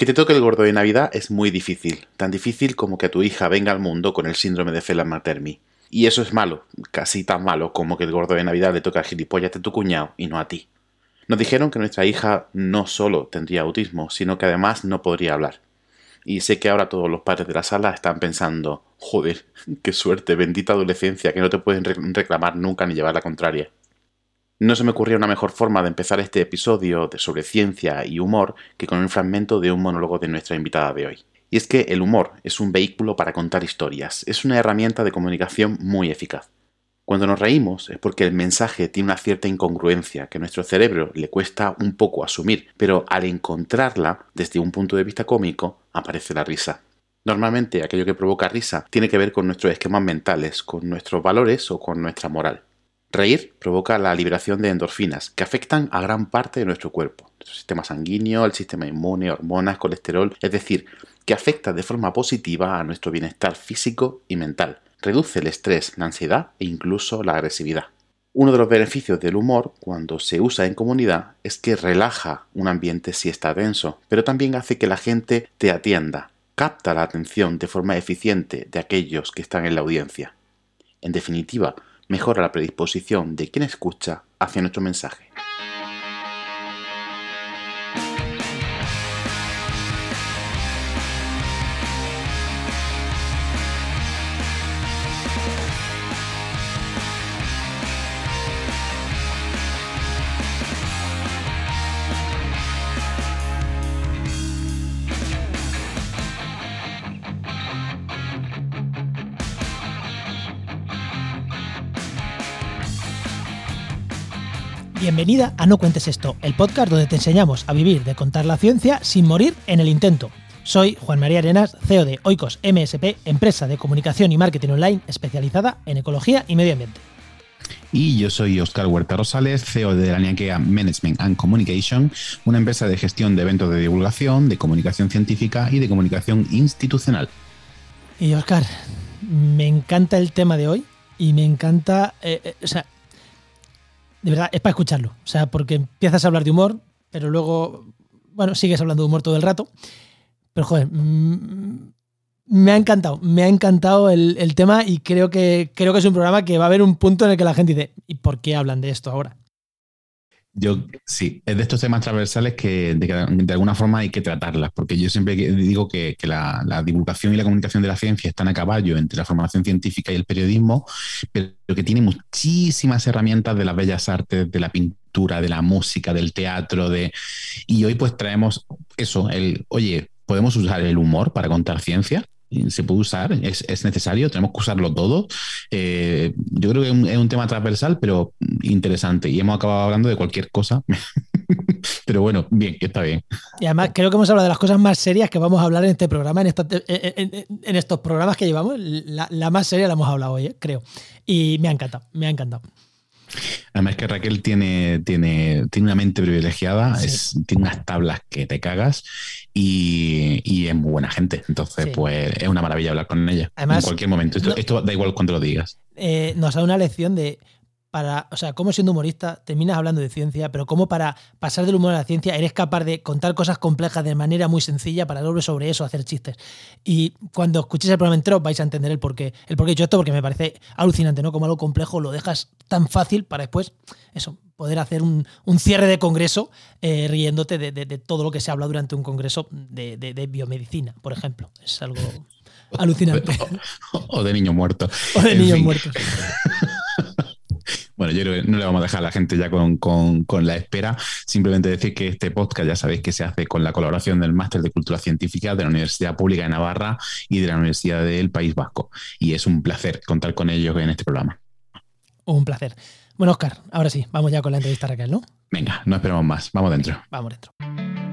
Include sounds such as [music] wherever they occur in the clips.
Que te toque el gordo de Navidad es muy difícil, tan difícil como que tu hija venga al mundo con el síndrome de Phelan-Materni. Y eso es malo, casi tan malo como que el gordo de Navidad le toca al gilipollas de tu cuñado y no a ti. Nos dijeron que nuestra hija no solo tendría autismo, sino que además no podría hablar. Y sé que ahora todos los padres de la sala están pensando, joder, [laughs] qué suerte, bendita adolescencia, que no te pueden reclamar nunca ni llevar la contraria. No se me ocurría una mejor forma de empezar este episodio de sobre ciencia y humor que con un fragmento de un monólogo de nuestra invitada de hoy. Y es que el humor es un vehículo para contar historias, es una herramienta de comunicación muy eficaz. Cuando nos reímos es porque el mensaje tiene una cierta incongruencia que a nuestro cerebro le cuesta un poco asumir, pero al encontrarla desde un punto de vista cómico aparece la risa. Normalmente aquello que provoca risa tiene que ver con nuestros esquemas mentales, con nuestros valores o con nuestra moral. Reír provoca la liberación de endorfinas, que afectan a gran parte de nuestro cuerpo, nuestro sistema sanguíneo, el sistema inmune, hormonas, colesterol, es decir, que afecta de forma positiva a nuestro bienestar físico y mental. Reduce el estrés, la ansiedad e incluso la agresividad. Uno de los beneficios del humor, cuando se usa en comunidad, es que relaja un ambiente si está denso, pero también hace que la gente te atienda, capta la atención de forma eficiente de aquellos que están en la audiencia. En definitiva, mejora la predisposición de quien escucha hacia nuestro mensaje. Bienvenida a No Cuentes Esto, el podcast donde te enseñamos a vivir de contar la ciencia sin morir en el intento. Soy Juan María Arenas, CEO de Oikos MSP, empresa de comunicación y marketing online especializada en ecología y medio ambiente. Y yo soy Oscar Huerta Rosales, CEO de la Niaquea Management and Communication, una empresa de gestión de eventos de divulgación, de comunicación científica y de comunicación institucional. Y Oscar, me encanta el tema de hoy y me encanta, eh, eh, o sea, de verdad, es para escucharlo. O sea, porque empiezas a hablar de humor, pero luego, bueno, sigues hablando de humor todo el rato. Pero joder, mm, me ha encantado, me ha encantado el, tema y creo que, creo que es un programa que va a haber un punto en el que la gente dice, ¿y por qué hablan de esto ahora? Yo sí, es de estos temas transversales que de, alguna forma hay que tratarlas, porque yo siempre digo que, la, divulgación y la comunicación de la ciencia están a caballo entre la formación científica y el periodismo, pero que tiene muchísimas herramientas de las bellas artes, de la pintura, de la música, del teatro, de y hoy pues traemos eso, el oye, podemos usar el humor para contar ciencia se puede usar, es, necesario, tenemos que usarlo todo. Eh, yo creo que es un, tema transversal, pero interesante. Y hemos acabado hablando de cualquier cosa. [laughs] pero bueno, bien, está bien. Y además creo que hemos hablado de las cosas más serias que vamos a hablar en este programa, en, en, estos programas que llevamos. La, más seria la hemos hablado hoy, ¿eh? creo. Y me ha encantado, me ha encantado. Además que Raquel tiene, tiene, tiene una mente privilegiada, tiene unas tablas que te cagas y, es muy buena gente. Entonces, pues es una maravilla hablar con ella en cualquier momento. Esto, da igual cuando lo digas. Eh, nos da una lección de para, o sea, cómo siendo humorista terminas hablando de ciencia, pero cómo para pasar del humor a la ciencia eres capaz de contar cosas complejas de manera muy sencilla para luego sobre eso hacer chistes. Y cuando escuchéis el programa entero vais a entender el porqué, el porqué he hecho esto, porque me parece alucinante, ¿no? Como algo complejo lo dejas tan fácil para después, eso, poder hacer un, cierre de congreso eh, riéndote de, todo lo que se habla durante un congreso de, biomedicina, por ejemplo. Es algo [laughs] alucinante. O, de niños muertos. O de niños muertos. [laughs] Bueno, yo no le vamos a dejar a la gente ya con, la espera. Simplemente decir que este podcast ya sabéis que se hace con la colaboración del Máster de Cultura Científica de la Universidad Pública de Navarra y de la Universidad del País Vasco. Y es un placer contar con ellos en este programa. Un placer. Bueno, Oscar, ahora sí, vamos ya con la entrevista Raquel, ¿no? Venga, no esperamos más. Vamos dentro. Vamos dentro.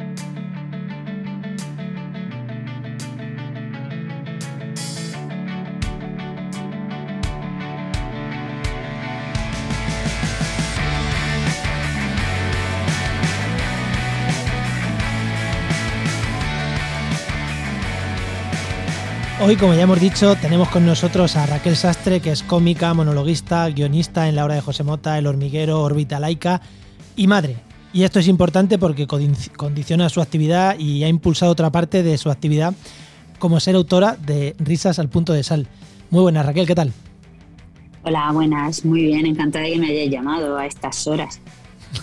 Hoy, como ya hemos dicho, tenemos con nosotros a Raquel Sastre, que es cómica, monologuista, guionista en la obra de José Mota, El hormiguero, Orbita Laica y madre. Y esto es importante porque condiciona su actividad y ha impulsado otra parte de su actividad como ser autora de Risas al punto de sal. Muy buenas, Raquel, ¿qué tal? Hola, buenas, muy bien, encantada de que me hayáis llamado a estas horas.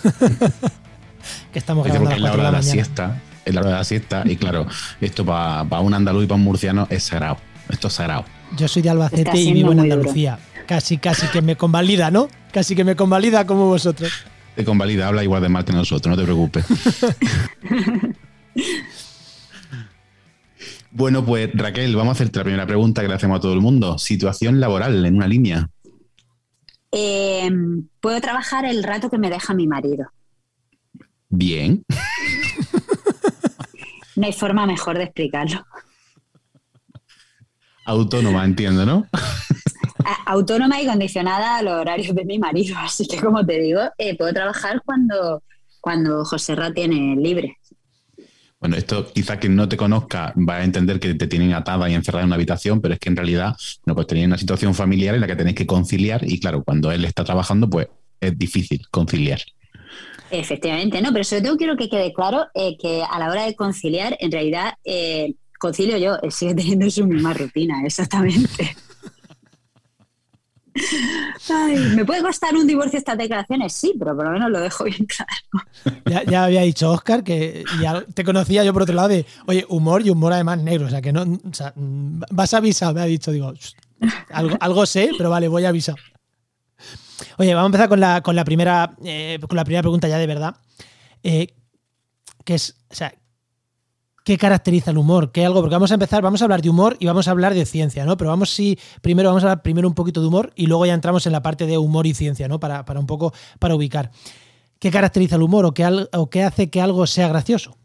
[laughs] que estamos grabando a la hora de la, siesta, es la hora de la siesta, y claro, esto para un andaluz y para un murciano es sagrado. Esto es sagrado. Yo soy de Albacete y vivo en Andalucía. Casi, casi que me convalida, ¿no? Casi que me convalida como vosotros. Te convalida, habla igual de mal que nosotros, no te preocupes. [laughs] bueno, pues Raquel, vamos a hacerte la primera pregunta que le hacemos a todo el mundo. Situación laboral en una línea. Eh, puedo trabajar el rato que me deja mi marido. Bien. No hay forma mejor de explicarlo. Autónoma, entiendo, ¿no? Autónoma y condicionada a los horarios de mi marido. [laughs] Así que, como te digo, eh, puedo trabajar cuando, cuando José Ra tiene libre. Bueno, esto quizá quien no te conozca va a entender que te tienen atada y encerrada en una habitación, pero es que en realidad, no pues tenéis una situación familiar en la que tenéis que conciliar y claro, cuando él está trabajando, pues es difícil conciliar. Efectivamente, no, pero sobre todo quiero que quede claro eh, que a la hora de conciliar, en realidad, eh, concilio yo, él sigue teniendo su misma rutina, [laughs] exactamente. ¿Me puede costar un divorcio estas declaraciones? Sí, pero por lo menos lo dejo bien claro. Ya, había dicho Oscar que ya te conocía yo por otro lado de, oye, humor y humor además negro. O sea, que no, o sea, vas a avisar, me ha dicho, digo, algo, sé, pero vale, voy a avisar. Oye, vamos a empezar con la, con la, primera, eh, con la primera pregunta ya de verdad. Eh, que es, o sea, qué caracteriza el humor, qué algo, porque vamos a empezar, vamos a hablar de humor y vamos a hablar de ciencia, ¿no? Pero vamos sí, primero vamos a hablar primero un poquito de humor y luego ya entramos en la parte de humor y ciencia, ¿no? Para, para un poco, para ubicar. ¿Qué caracteriza el humor o qué, o qué hace que algo sea gracioso?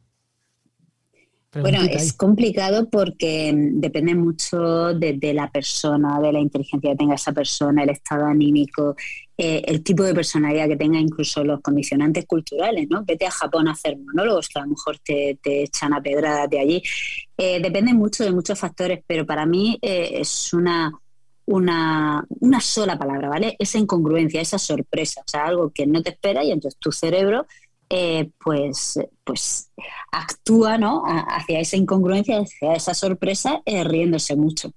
Bueno, es complicado porque mm, depende mucho de, la persona, de la inteligencia que tenga esa persona, el estado anímico, eh, el tipo de personalidad que tenga, incluso los condicionantes culturales, ¿no? Vete a Japón a hacer monólogos, que a lo mejor te, echan a pedradas de allí. Eh, depende mucho de muchos factores, pero para mí eh, es una, una, una sola palabra, ¿vale? Esa incongruencia, esa sorpresa, o sea, algo que no te espera y entonces tu cerebro eh, pues, pues actúa ¿no? hacia esa incongruencia, hacia esa sorpresa, eh, riéndose mucho.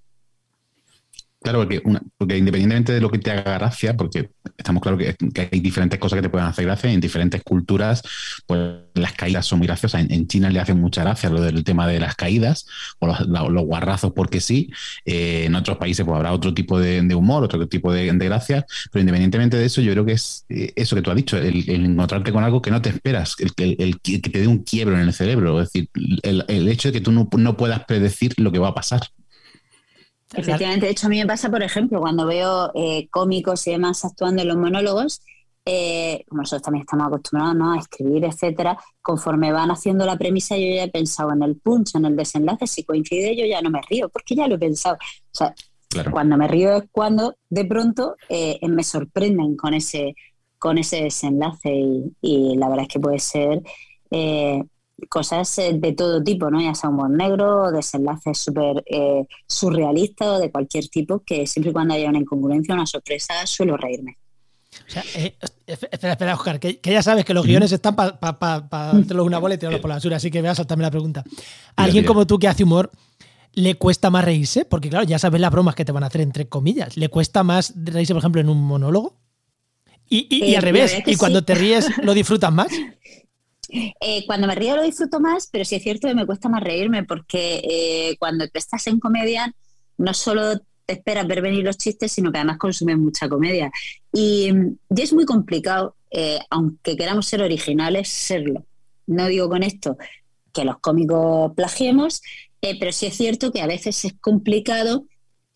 Claro, porque, porque independientemente de lo que te haga gracia, porque estamos claros que, hay diferentes cosas que te pueden hacer gracia, en diferentes culturas, pues las caídas son muy graciosas. En, China le hacen mucha gracia lo del tema de las caídas, o los, guarrazos porque sí. Eh, en otros países pues habrá otro tipo de, humor, otro tipo de, gracias, pero independientemente de eso, yo creo que es eh, eso que tú has dicho, el, encontrarte con algo que no te esperas, el, que te dé un quiebro en el cerebro, es decir, el, hecho de que tú no puedas predecir lo que va a pasar. Efectivamente, de hecho a mí me pasa, por ejemplo, cuando veo eh, cómicos y demás actuando en los monólogos, eh, como nosotros también estamos acostumbrados a escribir, etcétera, conforme van haciendo la premisa, yo ya he pensado en el punch, en el desenlace, si coincide yo ya no me río, porque ya lo he pensado. O sea, cuando me río es cuando de pronto eh, me sorprenden con ese, con ese desenlace y, la verdad es que puede ser cosas eh, de todo tipo, ¿no? Ya sea humor negro, desenlaces súper eh, surrealistas o de cualquier tipo, que siempre y cuando haya una incongruencia, una sorpresa, suelo reírme. O sea, eh, espera, espera, Oscar, que, ya sabes que los guiones están para pa, pa, [laughs] una bola y tirarlos por la basura, así que voy a saltarme la pregunta. ¿Alguien como tú que hace humor le cuesta más reírse? Porque claro, ya sabes las bromas que te van a hacer entre comillas. ¿Le cuesta más reírse, por ejemplo, en un monólogo? Y, y, al revés, y cuando te ríes, ¿lo disfrutas más? [laughs] Eh, cuando me río lo disfruto más, pero sí es cierto que me cuesta más reírme porque eh, cuando estás en comedia no solo te esperas ver venir los chistes, sino que además consumes mucha comedia. Y, es muy complicado, eh, aunque queramos ser originales, serlo. No digo con esto que los cómicos plagiemos, pero sí es cierto que a veces es complicado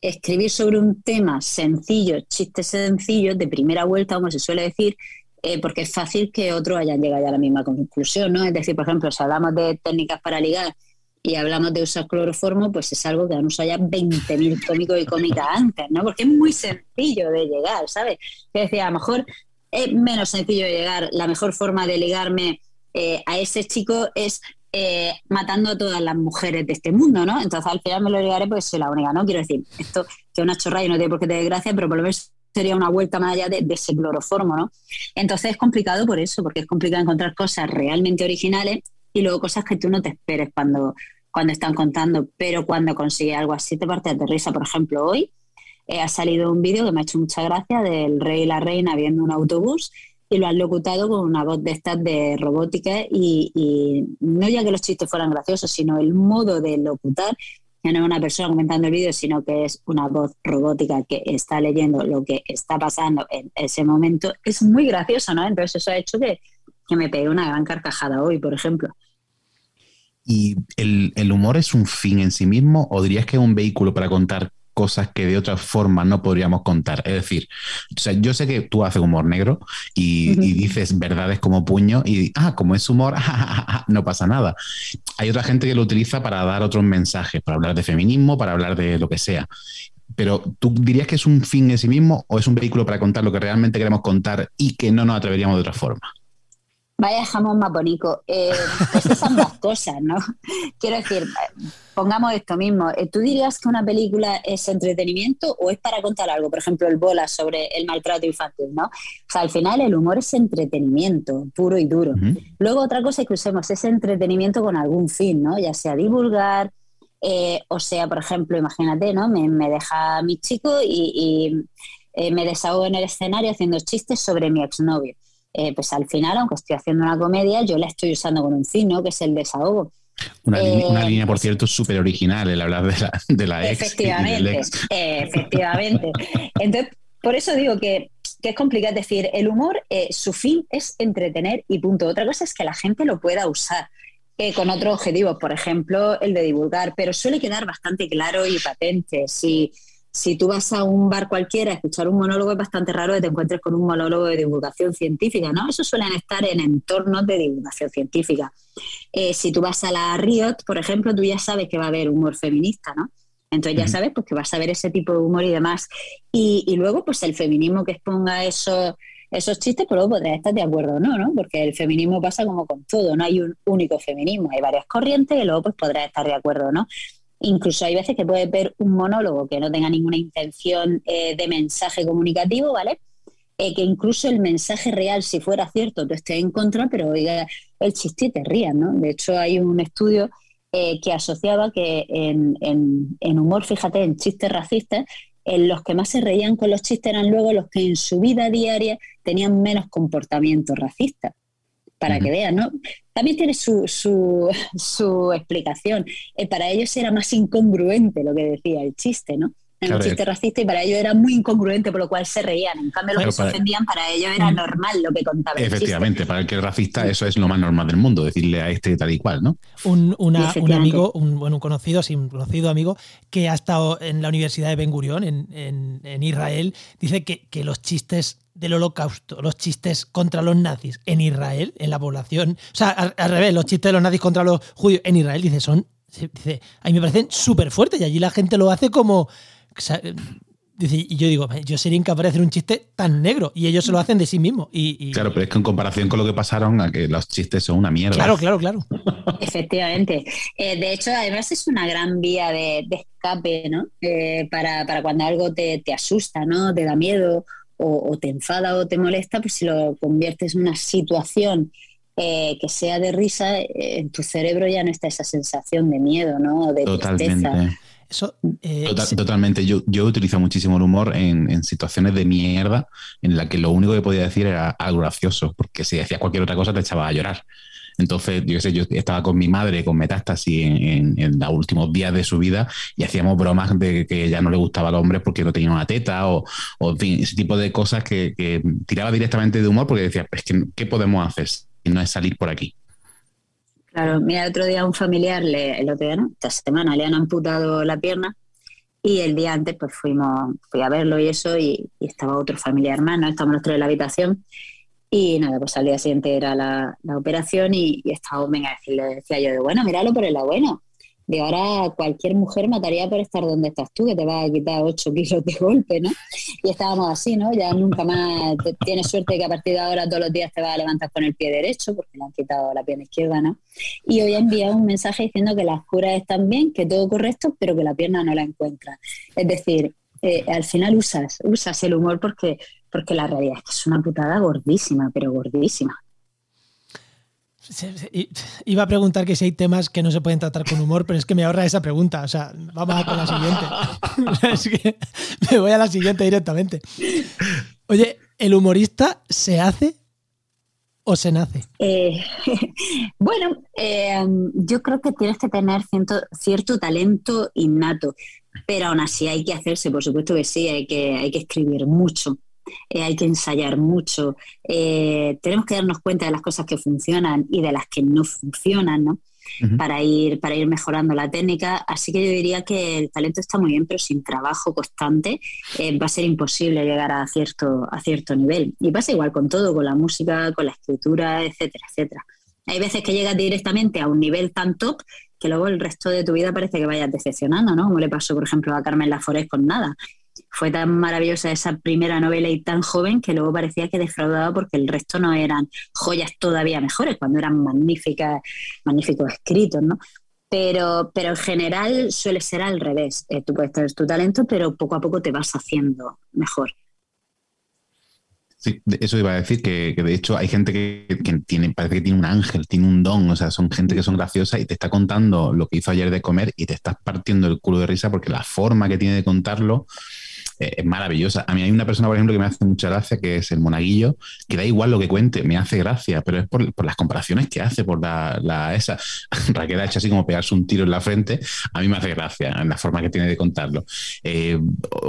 escribir sobre un tema sencillo, chistes sencillos, de primera vuelta, como se suele decir, eh, porque es fácil que otros hayan llegado a la misma conclusión, ¿no? Es decir, por ejemplo, si hablamos de técnicas para ligar y hablamos de usar cloroformo, pues es algo que han usado ya 20.000 cómicos y cómicas antes, ¿no? Porque es muy sencillo de llegar, ¿sabes? Es decir, a lo mejor es menos sencillo de llegar, la mejor forma de ligarme eh, a ese chico es eh, matando a todas las mujeres de este mundo, ¿no? Entonces al final me lo ligaré porque soy la única, ¿no? Quiero decir, esto que es una chorra y no tiene por qué tener gracia, pero por lo menos sería una vuelta más allá de, ese cloroformo, ¿no? Entonces es complicado por eso, porque es complicado encontrar cosas realmente originales y luego cosas que tú no te esperes cuando, cuando están contando, pero cuando consigue algo así te parte de risa. Por ejemplo, hoy eh, ha salido un vídeo que me ha hecho mucha gracia del rey y la reina viendo un autobús y lo han locutado con una voz de estas de robótica y, no ya que los chistes fueran graciosos, sino el modo de locutar no es una persona comentando el vídeo, sino que es una voz robótica que está leyendo lo que está pasando en ese momento, es muy gracioso, ¿no? Entonces eso ha hecho que, me pegue una gran carcajada hoy, por ejemplo. ¿Y el, el, humor es un fin en sí mismo o dirías que es un vehículo para contar cosas que de otra forma no podríamos contar. Es decir, yo sé que tú haces humor negro y, dices verdades como puño y, ah, como es humor, [laughs] no pasa nada. Hay otra gente que lo utiliza para dar otros mensajes, para hablar de feminismo, para hablar de lo que sea. Pero ¿tú dirías que es un fin en sí mismo o es un vehículo para contar lo que realmente queremos contar y que no nos atreveríamos de otra forma? Vaya jamón más bonito. Eh, pues esas son dos cosas, ¿no? Quiero decir, pongamos esto mismo. Eh, ¿Tú dirías que una película es entretenimiento o es para contar algo? Por ejemplo, el bola sobre el maltrato infantil, ¿no? O sea, al final el humor es entretenimiento, puro y duro. Luego otra cosa que usemos es entretenimiento con algún fin, ¿no? Ya sea divulgar, eh, o sea, por ejemplo, imagínate, ¿no? Me, deja mi chico y, y me desahogo en el escenario haciendo chistes sobre mi exnovio eh, pues al final, aunque estoy haciendo una comedia, yo la estoy usando con un fin, ¿no? Que es el desahogo. Una, línea, por eh, cierto, súper original, el hablar de la, de la ex. Efectivamente, efectivamente. Entonces, por eso digo que, es complicado decir, el humor, eh, su fin es entretener y punto. Otra cosa es que la gente lo pueda usar. con otros objetivos, por ejemplo, el de divulgar, pero suele quedar bastante claro y patente. Si, si tú vas a un bar cualquiera a escuchar un monólogo, es bastante raro que te encuentres con un monólogo de divulgación científica, ¿no? Eso suelen estar en entornos de divulgación científica. Eh, si tú vas a la Riot, por ejemplo, tú ya sabes que va a haber humor feminista, ¿no? Entonces ya sabes pues, que vas a ver ese tipo de humor y demás. Y, luego, pues el feminismo que exponga esos, esos chistes, pues luego podrás estar de acuerdo o no, ¿no? Porque el feminismo pasa como con todo, no hay un único feminismo, hay varias corrientes y luego pues podrás estar de acuerdo o no. Incluso hay veces que puedes ver un monólogo que no tenga ninguna intención eh, de mensaje comunicativo, ¿vale? Eh, que incluso el mensaje real, si fuera cierto, tú estés en contra, pero oiga, el chiste te rías, ¿no? De hecho, hay un estudio eh, que asociaba que en, en, humor, fíjate, en chistes racistas, en los que más se reían con los chistes eran luego los que en su vida diaria tenían menos comportamiento racista para que vean, ¿no? También tiene su, [laughs] su, explicación. Eh, para ellos era más incongruente lo que decía el chiste, ¿no? En el chiste racista y para ellos era muy incongruente, por lo cual se reían. En cambio, los que se ofendían, para ellos era normal lo que contaba. Efectivamente, para el que es racista, eso es lo más normal del mundo, decirle a este tal y cual, ¿no? Un, un amigo, un, bueno, un conocido, sí, un conocido amigo, que ha estado en la Universidad de Ben Gurion, en, en, en Israel, dice que, que los chistes del holocausto, los chistes contra los nazis en Israel, en la población, o sea, al, revés, los chistes de los nazis contra los judíos en Israel, dice, son, dice, a mí me parecen súper fuertes y allí la gente lo hace como... dice, y yo digo, yo sería incapaz de hacer un chiste tan negro y ellos se lo hacen de sí mismos. Y, Claro, pero es que en comparación con lo que pasaron, a que los chistes son una mierda. Claro, claro, claro. [laughs] Efectivamente. Eh, de hecho, además es una gran vía de, escape, ¿no? Eh, para, para, cuando algo te, te asusta, ¿no? Te da miedo o, te enfada o te molesta, pues si lo conviertes en una situación eh, que sea de risa, eh, en tu cerebro ya no está esa sensación de miedo, ¿no? De Totalmente. Eh, totalmente. Yo, yo utilizo muchísimo el humor en, situaciones de mierda en la que lo único que podía decir era algo gracioso, porque si decías cualquier otra cosa te echaba a llorar. Entonces, yo sé, yo estaba con mi madre con metástasis en, los últimos días de su vida y hacíamos bromas de que ya no le gustaba al hombre porque no tenía una teta o, ese tipo de cosas que, tiraba directamente de humor porque decía, es que, ¿qué podemos hacer si no es salir por aquí? Claro, mira, otro día un familiar, le, el otro día, ¿no? esta semana, le han amputado la pierna y el día antes pues fuimos, fui a verlo y eso y, estaba otro familiar hermano, estamos los en la habitación y nada, pues al día siguiente era la, la operación y, estaba, venga, decirle, decía yo, de, bueno, míralo por el bueno. De ahora cualquier mujer mataría por estar donde estás tú, que te vas a quitar 8 [laughs] kilos de golpe, ¿no? Y estábamos así, ¿no? Ya nunca más tienes suerte que a partir de ahora todos los días te vas a levantar con el pie derecho, porque le han quitado la pierna izquierda, ¿no? Y hoy ha enviado un mensaje diciendo que las curas están bien, que todo correcto, pero que la pierna no la encuentra. Es decir, eh, al final usas, usas el humor porque, porque la realidad es que es una putada gordísima, pero gordísima. Iba a preguntar que si hay temas que no se pueden tratar con humor, pero es que me ahorra esa pregunta. O sea, vamos a con la siguiente. [laughs] es que me voy a la siguiente directamente. Oye, ¿el humorista se hace o se nace? Eh, [laughs] bueno, eh, yo creo que tienes que tener cierto, cierto, talento innato, pero aún así hay que hacerse, por supuesto que sí, hay que, hay que escribir mucho. Eh, hay que ensayar mucho, eh, tenemos que darnos cuenta de las cosas que funcionan y de las que no funcionan, ¿no? para, ir, para ir mejorando la técnica. Así que yo diría que el talento está muy bien, pero sin trabajo constante eh, va a ser imposible llegar a cierto, a cierto nivel. Y pasa igual con todo, con la música, con la escritura, etcétera, etcétera. Hay veces que llegas directamente a un nivel tan top que luego el resto de tu vida parece que vayas decepcionando, ¿no? Como le pasó, por ejemplo, a Carmen Laforest con nada fue tan maravillosa esa primera novela y tan joven que luego parecía que defraudaba porque el resto no eran joyas todavía mejores, cuando eran magníficas, magníficos escritos, ¿no? Pero, pero en general suele ser al revés. Eh, tú puedes tener tu talento, pero poco a poco te vas haciendo mejor. Sí, eso iba a decir que, de hecho hay gente que, tiene, parece que tiene un ángel, tiene un don, o sea, son gente que son graciosas y te está contando lo que hizo ayer de comer y te estás partiendo el culo de risa porque la forma que tiene de contarlo es maravillosa. A mí hay una persona, por ejemplo, que me hace mucha gracia, que es el monaguillo, que da igual lo que cuente, me hace gracia, pero es por, las comparaciones que hace, por la, esa. [laughs] Raquel ha hecho así como pegarse un tiro en la frente, a mí me hace gracia en la forma que tiene de contarlo. Eh,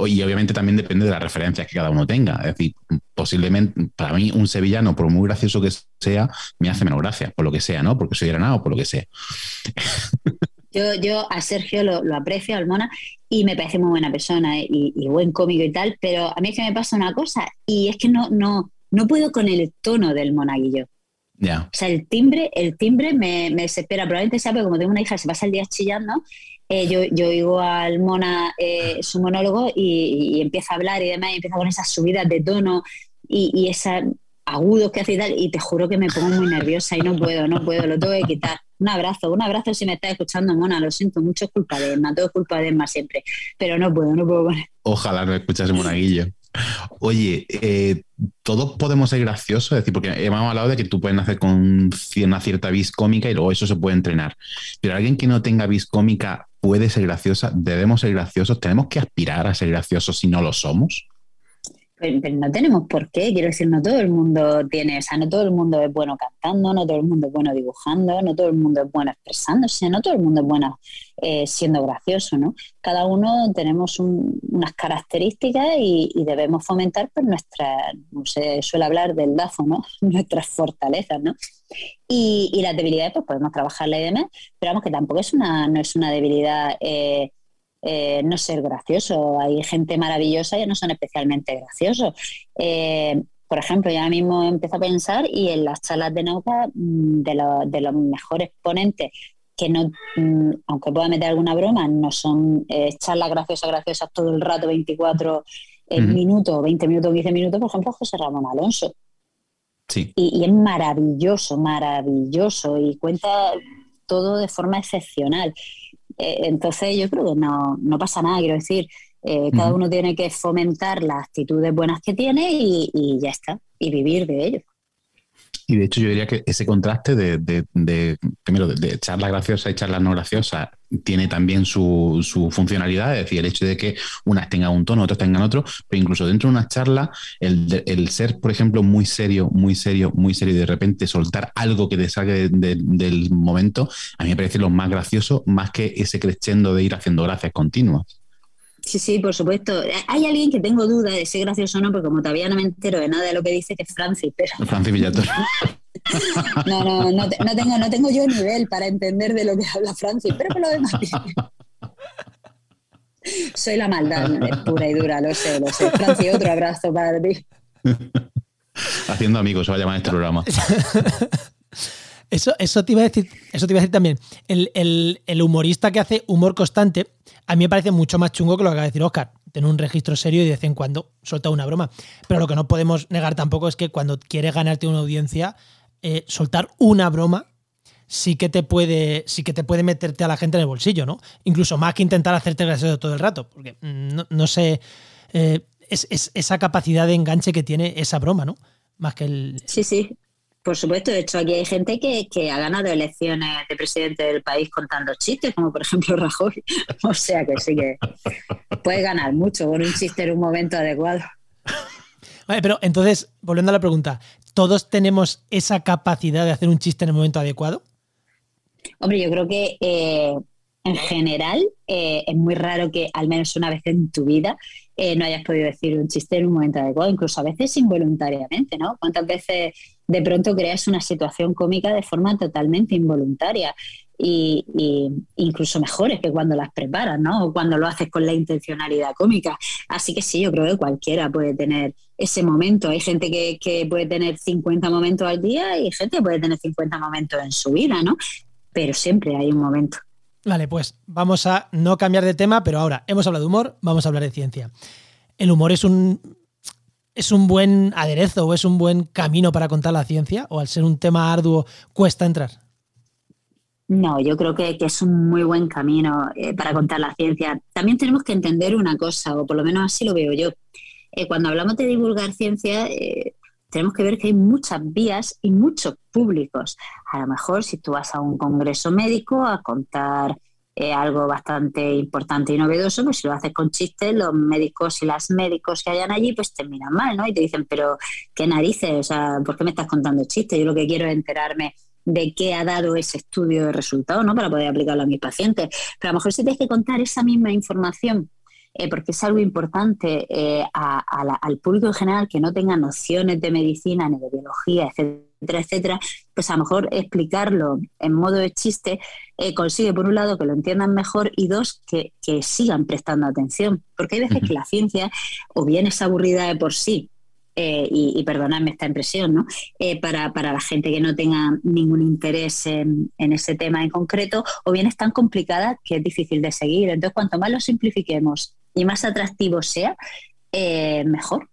y obviamente también depende de las referencias que cada uno tenga. Es decir, posiblemente, para mí, un sevillano, por muy gracioso que sea, me hace menos gracia, por lo que sea, ¿no? Porque soy granado por lo que sea. [laughs] Yo, yo a Sergio lo, lo aprecio, al Mona, y me parece muy buena persona y, buen cómico y tal, pero a mí es que me pasa una cosa y es que no, no, no puedo con el tono del monaguillo. ya O sea, el timbre, el timbre me, me desespera. Probablemente sea porque como tengo una hija se pasa el día chillando, eh, yo, yo oigo al Mona eh, su monólogo y, empieza a hablar y demás, y empieza con esas subidas de tono y, y esos agudos que hace y tal, y te juro que me pongo muy nerviosa y no puedo, no puedo, lo tengo que quitar. Un abrazo, un abrazo si me estás escuchando, Mona, lo siento mucho, es culpa de Emma, todo es culpa de Emma siempre, pero no puedo, no puedo Ojalá no escuchase Monaguillo. Oye, eh, todos podemos ser graciosos, es decir, porque hemos hablado de que tú puedes nacer con una cierta vis cómica y luego eso se puede entrenar. Pero alguien que no tenga vis cómica puede ser graciosa, debemos ser graciosos, tenemos que aspirar a ser graciosos si no lo somos. Pero, no tenemos por qué, quiero decir, no todo el mundo tiene, o sea, no todo el mundo es bueno cantando, no todo el mundo es bueno dibujando, no todo el mundo es bueno expresándose, no todo el mundo es bueno eh, siendo gracioso, ¿no? Cada uno tenemos unas características y, debemos fomentar pues nuestra, no se suele hablar del DAFO, ¿no? [laughs] Nuestras fortalezas, ¿no? Y, y las debilidades, pues podemos trabajarla y demás, pero vamos que tampoco es una, no es una debilidad eh, eh, no ser gracioso. Hay gente maravillosa y no son especialmente graciosos. Eh, por ejemplo, yo ahora mismo empiezo a pensar y en las charlas de Nauca, mm, de, los mejores ponentes que no, mm, aunque pueda meter alguna broma, no son eh, charlas graciosas, graciosas todo el rato, 24 minutos, 20 minutos, 15 minutos, por ejemplo, José Ramón Alonso. Sí. y, es maravilloso, maravilloso y cuenta todo de forma excepcional. Eh, entonces yo creo que no, pasa nada, quiero decir, eh, cada uno tiene que fomentar las actitudes buenas que tiene y, ya está, y vivir de ello. Y de hecho yo diría que ese contraste de, de, primero, de, charla graciosa y charla no graciosa tiene también su, su, funcionalidad, es decir, el hecho de que unas tengan un tono, otras tengan otro, pero incluso dentro de una charla, el, el ser, por ejemplo, muy serio, muy serio, muy serio y de repente soltar algo que te salga del momento, a mí me parece lo más gracioso, más que ese crescendo de ir haciendo gracias continuas. Sí, sí, por supuesto. Hay alguien que tengo duda de si es gracioso o no, porque como todavía no me entero de nada de lo que dice, que es Francis. Pero... Francis Villator. [laughs] no, no, no, no, tengo, no tengo yo nivel para entender de lo que habla Francis, pero por lo demás. Soy la maldad, es pura y dura, lo sé, lo sé. Francis, otro abrazo para ti. Haciendo amigos, se va a llamar este programa. [laughs] Eso, eso, te iba a decir, eso te iba a decir también. El, humorista que hace humor constante, a mí me parece mucho más chungo que lo que acaba de decir Oscar. Tener un registro serio y de vez en cuando soltar una broma. Pero lo que no podemos negar tampoco es que cuando quieres ganarte una audiencia, eh, soltar una broma sí que te puede, sí que te puede meterte a la gente en el bolsillo, ¿no? Incluso más que intentar hacerte gracioso todo el rato, porque mm, no, sé, eh, es, esa capacidad de enganche que tiene esa broma, ¿no? Más que el... Sí, sí, por supuesto, de hecho aquí hay gente que, ha ganado elecciones de presidente del país contando chistes, como por ejemplo [laughs] Rajoy. o sea que sí que puede ganar mucho con un chiste en un momento adecuado. Vale, pero entonces, volviendo a la pregunta, ¿todos tenemos esa capacidad de hacer un chiste en el momento adecuado? Hombre, yo creo que eh, en general eh, es muy raro que al menos una vez en tu vida eh, no hayas podido decir un chiste en un momento adecuado, incluso a veces involuntariamente, ¿no? ¿Cuántas veces de pronto creas una situación cómica de forma totalmente involuntaria y, incluso mejores que cuando las preparas, ¿no? O cuando lo haces con la intencionalidad cómica. Así que sí, yo creo que cualquiera puede tener ese momento. Hay gente que, puede tener 50 momentos al día y gente que puede tener 50 momentos en su vida, ¿no? Pero siempre hay un momento. Vale, pues vamos a no cambiar de tema, pero ahora hemos hablado de humor, vamos a hablar de ciencia. El humor es un ¿Es un buen aderezo o es un buen camino para contar la ciencia? ¿O al ser un tema arduo cuesta entrar? No, yo creo que, es un muy buen camino eh, para contar la ciencia. También tenemos que entender una cosa, o por lo menos así lo veo yo. Eh, cuando hablamos de divulgar ciencia, eh, tenemos que ver que hay muchas vías y muchos públicos. A lo mejor si tú vas a un congreso médico a contar algo bastante importante y novedoso, pues si lo haces con chistes, los médicos y las médicos que hayan allí, pues terminan mal, ¿no? Y te dicen, pero qué narices, o sea, ¿por qué me estás contando chistes? Yo lo que quiero es enterarme de qué ha dado ese estudio de resultados, ¿no? Para poder aplicarlo a mis pacientes. Pero a lo mejor si tienes que contar esa misma información eh, porque es algo importante eh, al público en general que no tenga nociones de medicina ni de biología, etcétera, etcétera, pues a lo mejor explicarlo en modo de chiste eh, consigue, por un lado, que lo entiendan mejor y dos, que, sigan prestando atención. Porque hay veces que la ciencia o bien es aburrida de por sí, y, y, perdonadme esta impresión, ¿no? para, la gente que no tenga ningún interés en, en, ese tema en concreto, o bien es tan complicada que es difícil de seguir. Entonces, cuanto más lo simplifiquemos y más atractivo sea, eh, mejor.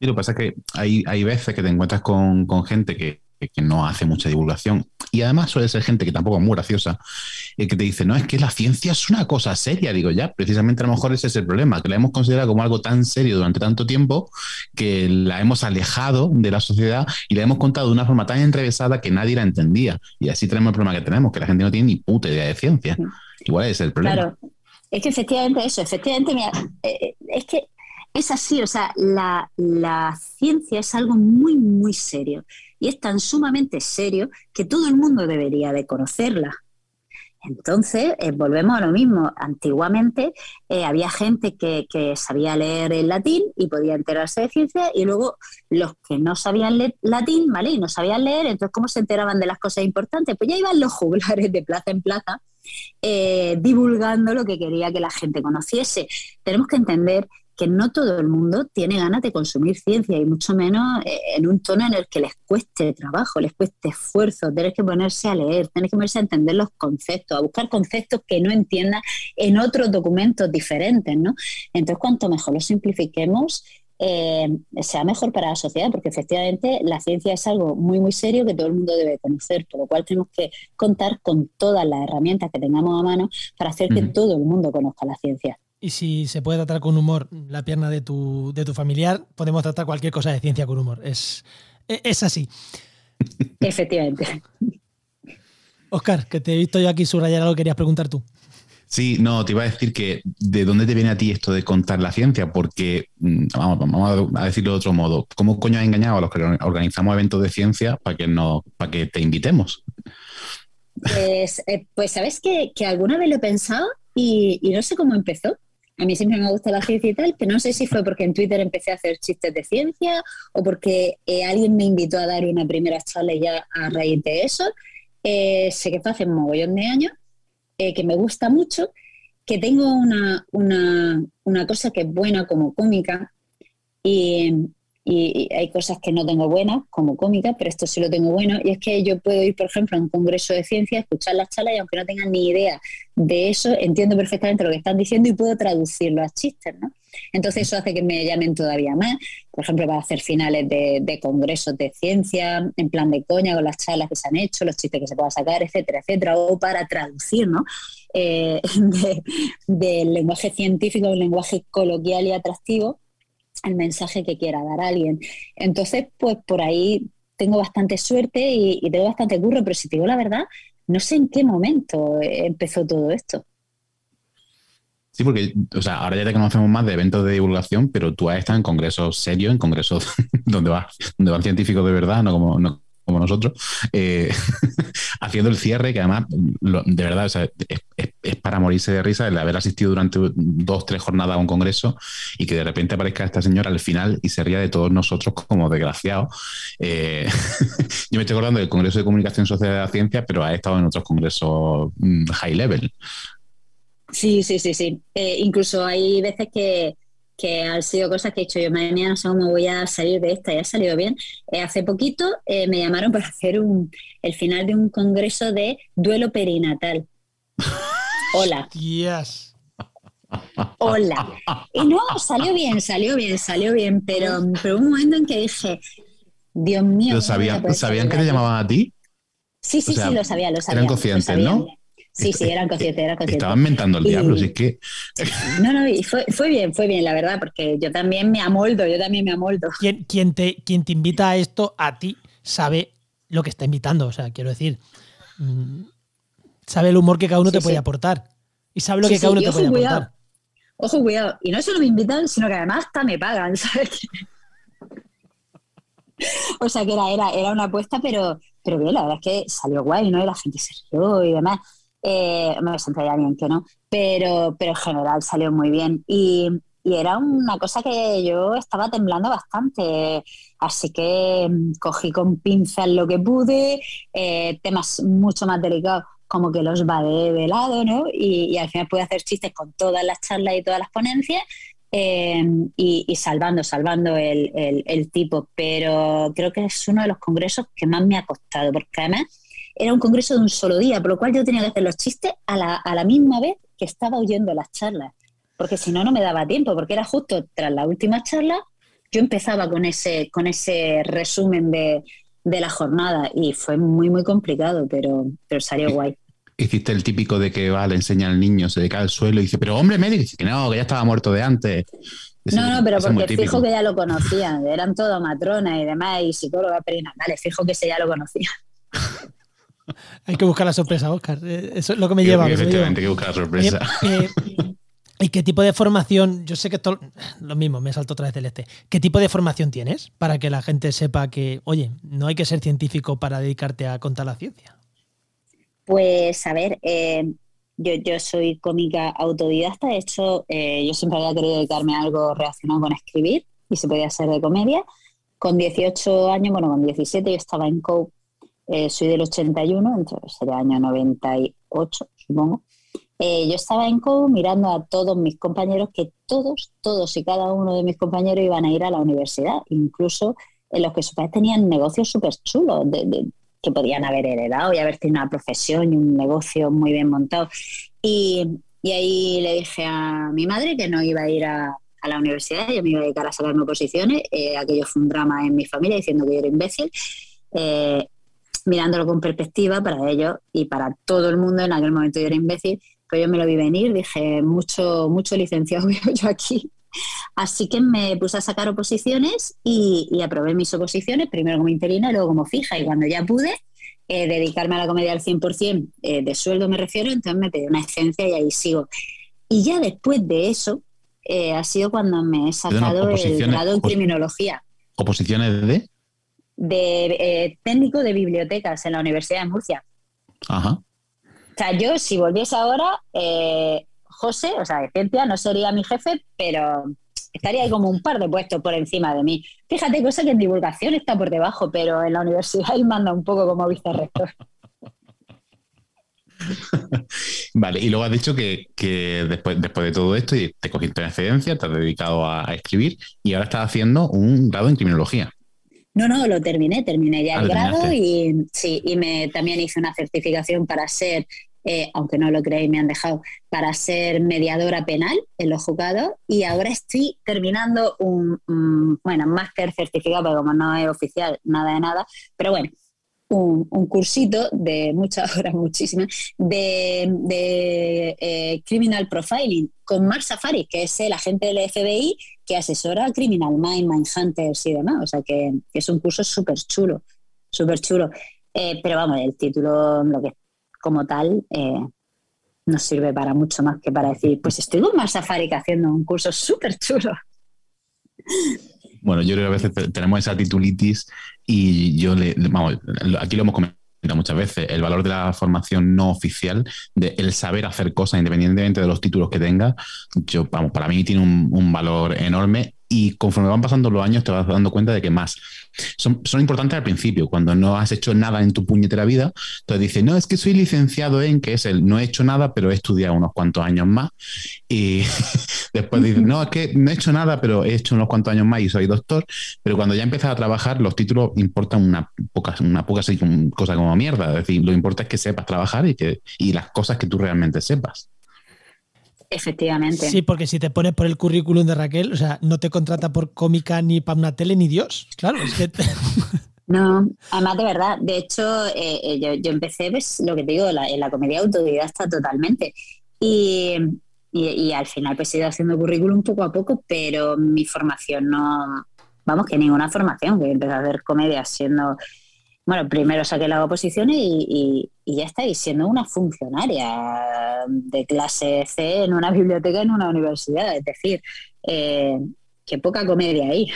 Y lo que pasa es que hay, hay veces que te encuentras con, gente que, no hace mucha divulgación y además suele ser gente que tampoco es muy graciosa y que te dice, no, es que la ciencia es una cosa seria. Digo, ya, precisamente a lo mejor ese es el problema, que la hemos considerado como algo tan serio durante tanto tiempo que la hemos alejado de la sociedad y la hemos contado de una forma tan enrevesada que nadie la entendía. Y así tenemos el problema que tenemos, que la gente no tiene ni puta idea de ciencia. Igual es el problema. Claro. Es que efectivamente eso, efectivamente, eh, eh, es que es así, o sea, la, ciencia es algo muy, muy serio y es tan sumamente serio que todo el mundo debería de conocerla. Entonces, eh, volvemos a lo mismo. Antiguamente había gente que, sabía leer el latín y podía enterarse de ciencia y luego los que no sabían leer latín, ¿vale? Y no sabían leer, entonces, ¿cómo se enteraban de las cosas importantes? Pues ya iban los juglares de plaza en plaza eh, divulgando lo que quería que la gente conociese. Tenemos que entender que no todo el mundo tiene ganas de consumir ciencia y mucho menos eh, en un tono en el que les cueste trabajo, les cueste esfuerzo, tener que ponerse a leer, tener que ponerse a entender los conceptos, a buscar conceptos que no entiendan en otros documentos diferentes, ¿no? Entonces, cuanto mejor lo simplifiquemos, eh, sea mejor para la sociedad, porque efectivamente la ciencia es algo muy, muy serio que todo el mundo debe conocer, por lo cual tenemos que contar con todas las herramientas que tengamos a mano para hacer que todo el mundo conozca la ciencia. Y si se puede tratar con humor la pierna de tu, de tu familiar, podemos tratar cualquier cosa de ciencia con humor. Es, e, es así. Efectivamente. Oscar, que te he visto yo aquí subrayar algo, querías preguntar tú. Sí, no, te iba a decir que de dónde te viene a ti esto de contar la ciencia, porque, mm, vamos, a decirlo de otro modo, ¿cómo coño has engañado a los que organizamos eventos de ciencia para que, no, para que te invitemos? Pues, eh, pues sabes que, alguna vez lo he pensado y, no sé cómo empezó. A mí siempre me gusta la ciencia y tal, pero no sé si fue porque en Twitter empecé a hacer chistes de ciencia o porque eh, alguien me invitó a dar una primera charla ya a raíz de eso. Eh, sé que fue hace un mogollón de años eh, que me gusta mucho, que tengo una, una, cosa que es buena como cómica y, hay cosas que no tengo buenas como cómica, pero esto sí lo tengo bueno, y es que yo puedo ir, por ejemplo, a un congreso de ciencia, escuchar las charlas y aunque no tenga ni idea de eso, entiendo perfectamente lo que están diciendo y puedo traducirlo a chistes, ¿no? Entonces eso hace que me llamen todavía más, por ejemplo, para hacer finales de, congresos de ciencia, en plan de coña, con las charlas que se han hecho, los chistes que se puedan sacar, etcétera, etcétera, o para traducir, ¿no? Eh, [laughs] del lenguaje científico, un lenguaje coloquial y atractivo, el mensaje que quiera dar alguien. Entonces, pues por ahí tengo bastante suerte y, tengo bastante curro, pero si te digo la verdad, no sé en qué momento empezó todo esto. Sí, porque, o sea, ahora ya te conocemos más de eventos de divulgación, pero tú has estado en congresos serios, en congresos [laughs] donde, va, donde van científicos de verdad, no como, como nosotros, eh, [laughs] haciendo el cierre, que además, de verdad, es, para morirse de risa el haber asistido durante dos, tres jornadas a un congreso y que de repente aparezca esta señora al final y se ría de todos nosotros como desgraciados. Eh, [laughs] yo me estoy acordando del Congreso de Comunicación Social de la Ciencia, pero ha estado en otros congresos mm, high level. Sí, sí, sí, sí. Eh, incluso hay veces que, han sido cosas que he hecho yo, mañana no sé cómo voy a salir de esta, ya ha salido bien. Eh, hace poquito eh, me llamaron para hacer un, el final de un congreso de duelo perinatal. [laughs] Hola. Yes. Hola. Y no, salió bien, salió bien, salió bien, pero, pero un momento en que dije, Dios mío. ¿Sabían, ¿sabían que te llamaban a ti? Sí, sí, sí, lo sabía, lo sabía. Eran conscientes, ¿no? Sí, sí, eran conscientes, eran conscientes. Estaban mentando al diablo, si es que. No, no, y fue, fue, bien, fue bien, la verdad, porque yo también me amoldo, yo también me amoldo. Quien, quien, te, quien te invita a esto, a ti, sabe lo que está invitando. O sea, quiero decir, mm, sabe el humor que cada uno te puede aportar. Y sabe lo que cada uno te puede aportar. Ojo, cuidado. Y no solo me invitan, sino que además hasta me pagan, [laughs] ¿sabes? o sea que era, era, era una apuesta, pero, pero bien, la verdad es que salió guay, ¿no? Y la gente se rió y demás. Eh, me sentaría bien que no, pero, pero en general salió muy bien. Y, era una cosa que yo estaba temblando bastante, así que mm, cogí con pinzas lo que pude, eh, temas mucho más delicados como que los va de lado, ¿no? Y, al final pude hacer chistes con todas las charlas y todas las ponencias eh, y, salvando, salvando el, el, tipo. Pero creo que es uno de los congresos que más me ha costado, porque además era un congreso de un solo día, por lo cual yo tenía que hacer los chistes a la, a la misma vez que estaba oyendo las charlas, porque si no, no me daba tiempo, porque era justo tras la última charla, yo empezaba con ese, con ese resumen de, de la jornada y fue muy, muy complicado, pero, pero salió guay. Hiciste el típico de que va, le enseña al niño, se le cae al suelo y dice, pero hombre, me dice que no, que ya estaba muerto de antes. no, no, pero porque fijo que ya lo conocían, eran todo matronas y demás, y psicóloga vale, fijo que ese ya lo conocía. [laughs] [laughs] Hay que buscar la sorpresa, Oscar. Eh, eso es lo que me lleva. Efectivamente, hay que buscar la sorpresa. Eh, eh, [laughs] ¿Y qué tipo de formación? Yo sé que esto, lo mismo, me salto otra vez del este. ¿Qué tipo de formación tienes para que la gente sepa que, oye, no hay que ser científico para dedicarte a contar la ciencia? Pues, a ver, yo, yo soy cómica autodidacta. De hecho, yo siempre había querido dedicarme a algo relacionado con escribir y se podía hacer de comedia. Con 18 años, bueno, con 17 yo estaba en COPE eh, soy del 81, entonces sería año 98, supongo. Eh, yo estaba en COU mirando a todos mis compañeros, que todos, todos y cada uno de mis compañeros iban a ir a la universidad, incluso en los que sus padres tenían negocios súper chulos, que podían haber heredado y haber tenido una profesión y un negocio muy bien montado. Y, ahí le dije a mi madre que no iba a ir a, a la universidad, yo me iba a dedicar a sacarme oposiciones, eh, aquello fue un drama en mi familia diciendo que yo era imbécil. Eh, mirándolo con perspectiva para ellos y para todo el mundo. En aquel momento yo era imbécil, pero yo me lo vi venir, dije, mucho, mucho licenciado [laughs] veo yo aquí. Así que me puse a sacar oposiciones y, aprobé mis oposiciones, primero como interina y luego como fija. Y cuando ya pude eh, dedicarme a la comedia al 100%, eh, de sueldo me refiero, entonces me pedí una excedencia y ahí sigo. Y ya después de eso, eh, ha sido cuando me he sacado el grado en criminología. ¿Oposiciones de? De eh, técnico de bibliotecas en la Universidad de Murcia. Ajá. O sea, yo si volviese ahora, eh, José, o sea, de ciencia, no sería mi jefe, pero estaría ahí como un par de puestos por encima de mí. Fíjate, cosa que en divulgación está por debajo, pero en la universidad él manda un poco como vicerrector. [laughs] vale, y luego has dicho que, después, después de todo esto te cogiste una excedencia, te has dedicado a, a, escribir y ahora estás haciendo un grado en criminología. No, no, lo terminé, terminé ya el ah, grado y sí, y me también hice una certificación para ser eh, aunque no lo creéis, me han dejado para ser mediadora penal en los juzgados y ahora estoy terminando un, bueno, máster certificado, pero como no es oficial, nada de nada, pero bueno, un, cursito de muchas [laughs] horas, muchísimas, de, eh, criminal profiling con Mark Safari, que es el agente del FBI que asesora a Criminal Mind, Mindhunters y demás. O sea que, es un curso súper chulo, súper chulo. Eh, pero vamos, el título, lo que como tal, eh, no sirve para mucho más que para decir, pues estoy con Mark Safari haciendo un curso súper chulo. Bueno, yo creo que a veces tenemos esa titulitis y yo le, vamos, aquí lo hemos comentado muchas veces, el valor de la formación no oficial, de el saber hacer cosas independientemente de los títulos que tenga, yo, vamos, para mí tiene un, un valor enorme y conforme van pasando los años te vas dando cuenta de que más. Son, importantes al principio, cuando no has hecho nada en tu puñetera vida, entonces dices, no, es que soy licenciado en, que es el, no he hecho nada, pero he estudiado unos cuantos años más. Y [laughs] después dices, no, es que no he hecho nada, pero he hecho unos cuantos años más y soy doctor. Pero cuando ya empiezas a trabajar, los títulos importan una poca, una poca cosa como mierda. Es decir, lo importante es que sepas trabajar y, que, y las cosas que tú realmente sepas. Efectivamente. Sí, porque si te pones por el currículum de Raquel, o sea, no te contrata por cómica ni para una tele ni Dios. Claro, es que. [laughs] No, además de verdad, de hecho, eh, eh, yo, empecé, pues, lo que te digo, en la comedia autodidacta totalmente. Y, y, al final, pues he ido haciendo currículum poco a poco, pero mi formación no. Vamos, que ninguna formación, que empecé a hacer comedia siendo bueno, primero saqué las oposiciones y, ya estáis siendo una funcionaria de clase C en una biblioteca en una universidad. Es decir, eh, qué poca comedia hay.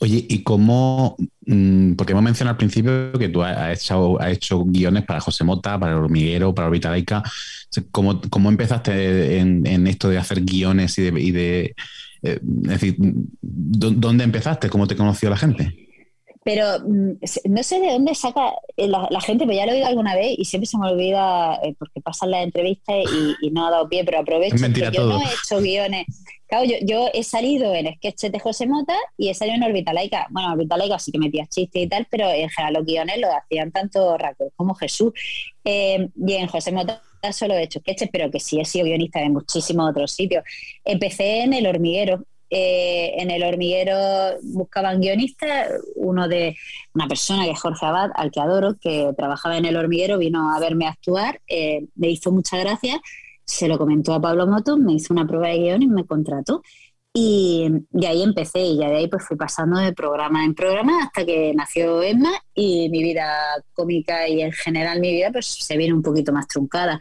Oye, ¿y cómo? Mm, porque hemos mencionado al principio que tú has hecho, hecho guiones para José Mota, para El Hormiguero, para Orbitalica. ¿Cómo, cómo empezaste en, esto de hacer guiones y de. Eh, es decir, ¿dónde empezaste? ¿Cómo te conoció la gente? Pero mm, no sé de dónde saca eh, la, gente, pero ya lo he oído alguna vez y siempre se me olvida eh, porque pasan las entrevistas y, no ha dado pie, pero aprovecho que yo no he hecho guiones. Claro, yo, he salido en sketches de José Mota y he salido en Orbitalaica. Bueno, Orbitalaica sí que metía chistes y tal, pero en general los guiones los hacían tanto Raquel como Jesús. Eh, y en José Mota solo he hecho sketches, pero que sí he sido guionista de muchísimos otros sitios. Empecé en El Hormiguero, eh, en el hormiguero buscaban guionistas, uno de una persona que es Jorge Abad, al que adoro, que trabajaba en el hormiguero, vino a verme actuar, eh, me hizo mucha gracia, se lo comentó a Pablo Moto, me hizo una prueba de guion y me contrató. Y, ahí empecé y ya de ahí pues fui pasando de programa en programa hasta que nació Emma y mi vida cómica y en general mi vida pues se viene un poquito más truncada.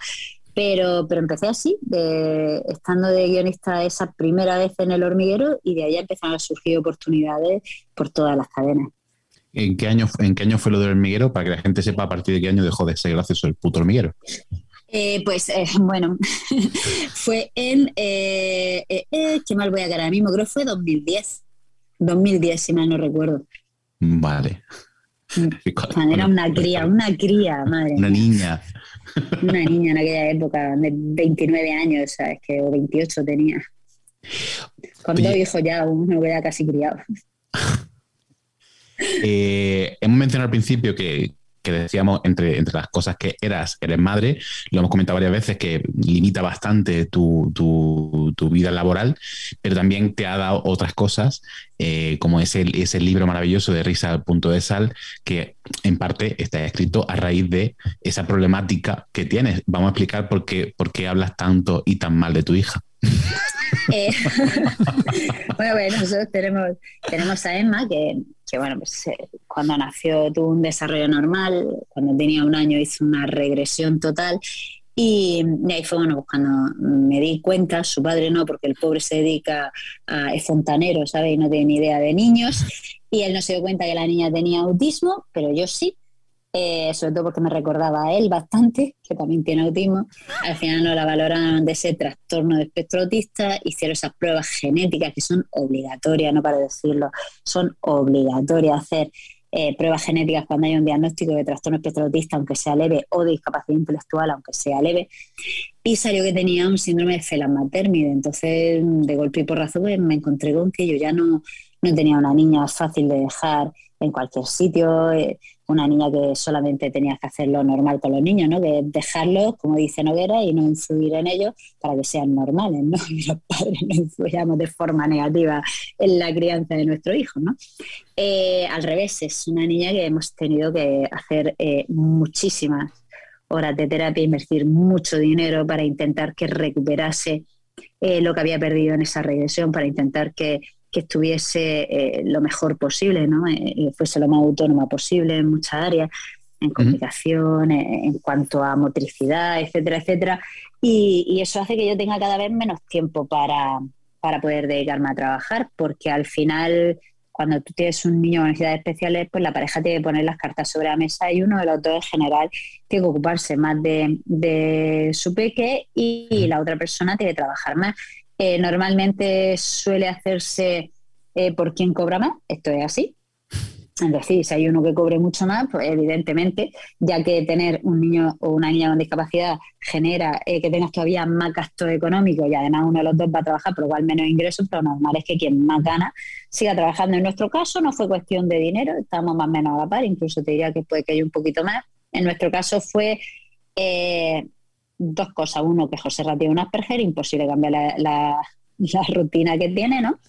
Pero, pero empecé así, de, estando de guionista esa primera vez en el hormiguero y de ahí empezaron a surgir oportunidades por todas las cadenas. ¿En qué año, en qué año fue lo del hormiguero? Para que la gente sepa a partir de qué año dejó de ser gracioso el puto hormiguero. Eh, pues eh, [laughs] bueno, [laughs] fue en, eh, qué mal voy a quedar ahora mismo, creo que fue 2010. 2010, si mal no recuerdo. Vale. Mm. [laughs] Era una cría, una cría, madre. Una niña. Una niña en aquella época, de 29 años, ¿sabes? Que, o 28 tenía. Con dos hijos ya, uno hubiera casi criado. Eh, hemos mencionado al principio que, que decíamos entre, entre las cosas que eras, eres madre, lo hemos comentado varias veces que limita bastante tu, vida laboral, pero también te ha dado otras cosas, eh, como ese, ese libro maravilloso de Risa Punto de Sal, que en parte está escrito a raíz de esa problemática que tienes. Vamos a explicar por qué, por qué hablas tanto y tan mal de tu hija. Eh, [laughs] bueno, bueno, nosotros tenemos, tenemos a Emma que que bueno, pues eh, cuando nació tuvo un desarrollo normal, cuando tenía un año hizo una regresión total y, ahí fue bueno, pues cuando me di cuenta, su padre no, porque el pobre se dedica a, es fontanero, ¿sabes? Y no tiene ni idea de niños y él no se dio cuenta que la niña tenía autismo, pero yo sí. Eh, sobre todo porque me recordaba a él bastante, que también tiene autismo. Al final no la valoraron de ese trastorno de espectro autista, hicieron esas pruebas genéticas que son obligatorias, no para decirlo, son obligatorias hacer eh, pruebas genéticas cuando hay un diagnóstico de trastorno espectro autista, aunque sea leve, o de discapacidad intelectual, aunque sea leve. Y salió que tenía un síndrome de Phelan-Maternid. Entonces, de golpe y por razón, pues, me encontré con que yo ya no, no tenía una niña fácil de dejar en cualquier sitio, eh, una niña que solamente tenía que hacer lo normal con los niños, ¿no? Que dejarlos, como dice Noguera, y no influir en ellos para que sean normales, ¿no? [laughs] Y los padres no influyamos de forma negativa en la crianza de nuestro hijo, ¿no? Eh, al revés, es una niña que hemos tenido que hacer eh, muchísimas horas de terapia, invertir mucho dinero para intentar que recuperase lo que había perdido en esa regresión, para intentar que que estuviese eh, lo mejor posible, ¿no? Eh, fuese lo más autónoma posible en muchas áreas, en comunicación, en, cuanto a motricidad, etcétera, etcétera. Y, eso hace que yo tenga cada vez menos tiempo para, para poder dedicarme a trabajar, porque al final cuando tú tienes un niño con necesidades especiales, pues la pareja tiene que poner las cartas sobre la mesa y uno de los dos en general tiene que ocuparse más de, de su peque y, la otra persona tiene que trabajar más. Eh, normalmente suele hacerse eh, por quien cobra más, esto es así. Es decir, si hay uno que cobre mucho más, pues evidentemente, ya que tener un niño o una niña con discapacidad genera eh, que tengas todavía más gastos económicos y además uno de los dos va a trabajar, por lo cual menos ingresos, pero normal es que quien más gana siga trabajando. En nuestro caso no fue cuestión de dinero, estábamos más o menos a la par, incluso te diría que puede que haya un poquito más. En nuestro caso fue dos cosas. Uno, que José Ra tiene un Asperger, imposible cambiar la, rutina que tiene, ¿no?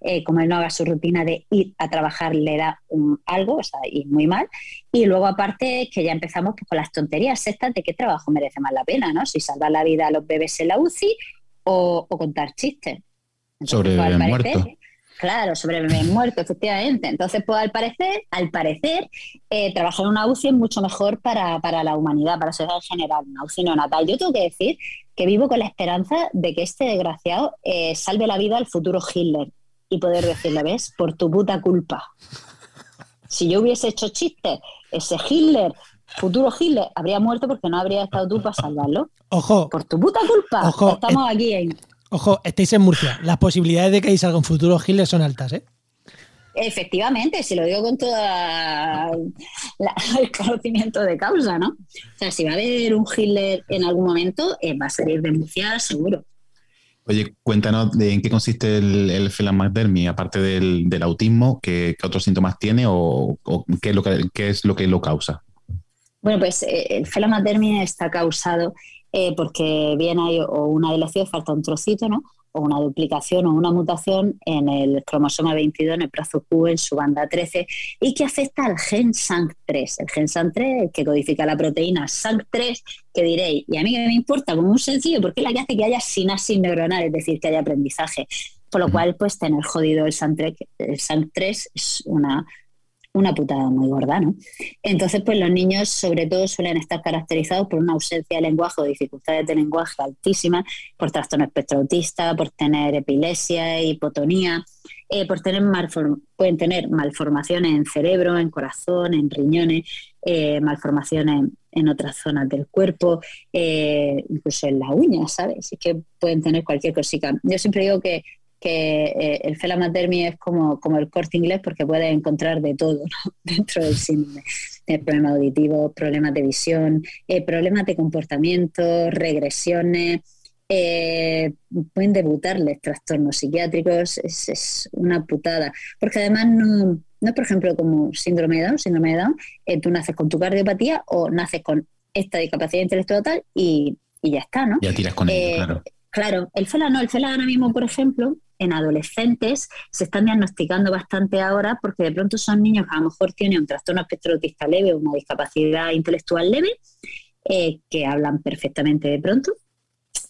Eh, como él no haga su rutina de ir a trabajar, le da un, algo, o sea, y muy mal. Y luego, aparte, que ya empezamos pues, con las tonterías estas de qué trabajo merece más la pena, ¿no? Si salvar la vida a los bebés en la UCI o, contar chistes. Sobre el muerto. Claro, sobre bebés muerto, efectivamente. Entonces, pues al parecer, al parecer, eh, trabajar en una UCI es mucho mejor para, la humanidad, para la sociedad en general, una UCI neonatal. Yo tengo que decir que vivo con la esperanza de que este desgraciado eh, salve la vida al futuro Hitler y poder decirle, ves, por tu puta culpa. Si yo hubiese hecho chistes, ese Hitler, futuro Hitler, habría muerto porque no habría estado tú para salvarlo. Ojo. Por tu puta culpa. Ojo. Estamos aquí en Ojo, estáis en Murcia. Las posibilidades de que ahí salga un futuro Hitler son altas, ¿eh? Efectivamente, si lo digo con todo el conocimiento de causa, ¿no? O sea, si va a haber un Hitler en algún momento, eh, va a salir de Murcia seguro. Oye, cuéntanos de en qué consiste el, el aparte del, autismo, ¿qué, otros síntomas tiene o, qué, es lo que, qué, es lo que, lo causa? Bueno, pues eh, el felamasdermia está causado eh, porque bien hay o una deleción, falta un trocito, ¿no? o una duplicación o una mutación en el cromosoma 22, en el brazo Q, en su banda 13, y que afecta al gen SANC3. El gen SANC3 que codifica la proteína SANC3, que diréis, y a mí que me importa, como un sencillo, porque es la que hace que haya sinapsis neuronal, es decir, que haya aprendizaje. Por lo cual, pues tener jodido el SANC3, el SANC3 es una una putada muy gorda, ¿no? Entonces, pues los niños sobre todo suelen estar caracterizados por una ausencia de lenguaje o dificultades de lenguaje altísimas, por trastorno espectro autista, por tener epilepsia, hipotonía, eh, por tener pueden tener malformaciones en cerebro, en corazón, en riñones, eh, malformaciones en otras zonas del cuerpo, eh, incluso en las uñas, ¿sabes? Es que pueden tener cualquier cosita. Yo siempre digo que que eh, el felamatermi es como, como el corte inglés porque puede encontrar de todo [laughs] dentro del síndrome. problemas auditivos, problemas de visión, eh, problemas de comportamiento, regresiones, eh, pueden debutarles trastornos psiquiátricos, es, una putada. Porque además no, no es, por ejemplo, como síndrome de Down, síndrome de Down, tú naces con tu cardiopatía o naces con esta discapacidad intelectual y, y ya está, ¿no? Ya tiras con ello, claro. Claro, el FELA no, el FELA ahora mismo, por ejemplo, en adolescentes se están diagnosticando bastante ahora porque de pronto son niños que a lo mejor tienen un trastorno espectro autista leve o una discapacidad intelectual leve, eh, que hablan perfectamente de pronto,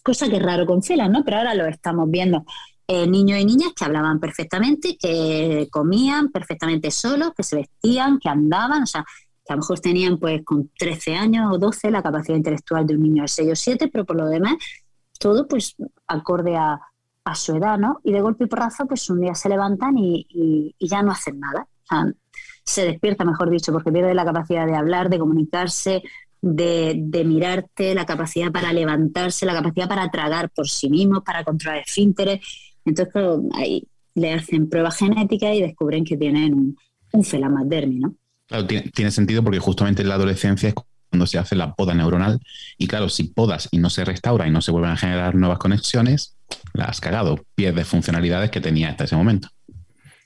cosa que es raro con FELA, ¿no? Pero ahora lo estamos viendo. Eh, niños y niñas que hablaban perfectamente, que comían perfectamente solos, que se vestían, que andaban, o sea, que a lo mejor tenían pues con 13 años o 12 la capacidad intelectual de un niño de 6 o 7, pero por lo demás todo pues acorde a, su edad, ¿no? Y de golpe y porrazo, pues un día se levantan y, ya no hacen nada. O sea, se despierta, mejor dicho, porque pierde la capacidad de hablar, de comunicarse, de, mirarte, la capacidad para levantarse, la capacidad para tragar por sí mismo, para controlar esfínteres. Entonces, claro, ahí le hacen pruebas genéticas y descubren que tienen un, un ¿no? Claro, tiene, tiene, sentido porque justamente en la adolescencia es cuando se hace la poda neuronal. Y claro, si podas y no se restaura y no se vuelven a generar nuevas conexiones, la has cagado, pierdes funcionalidades que tenía hasta ese momento.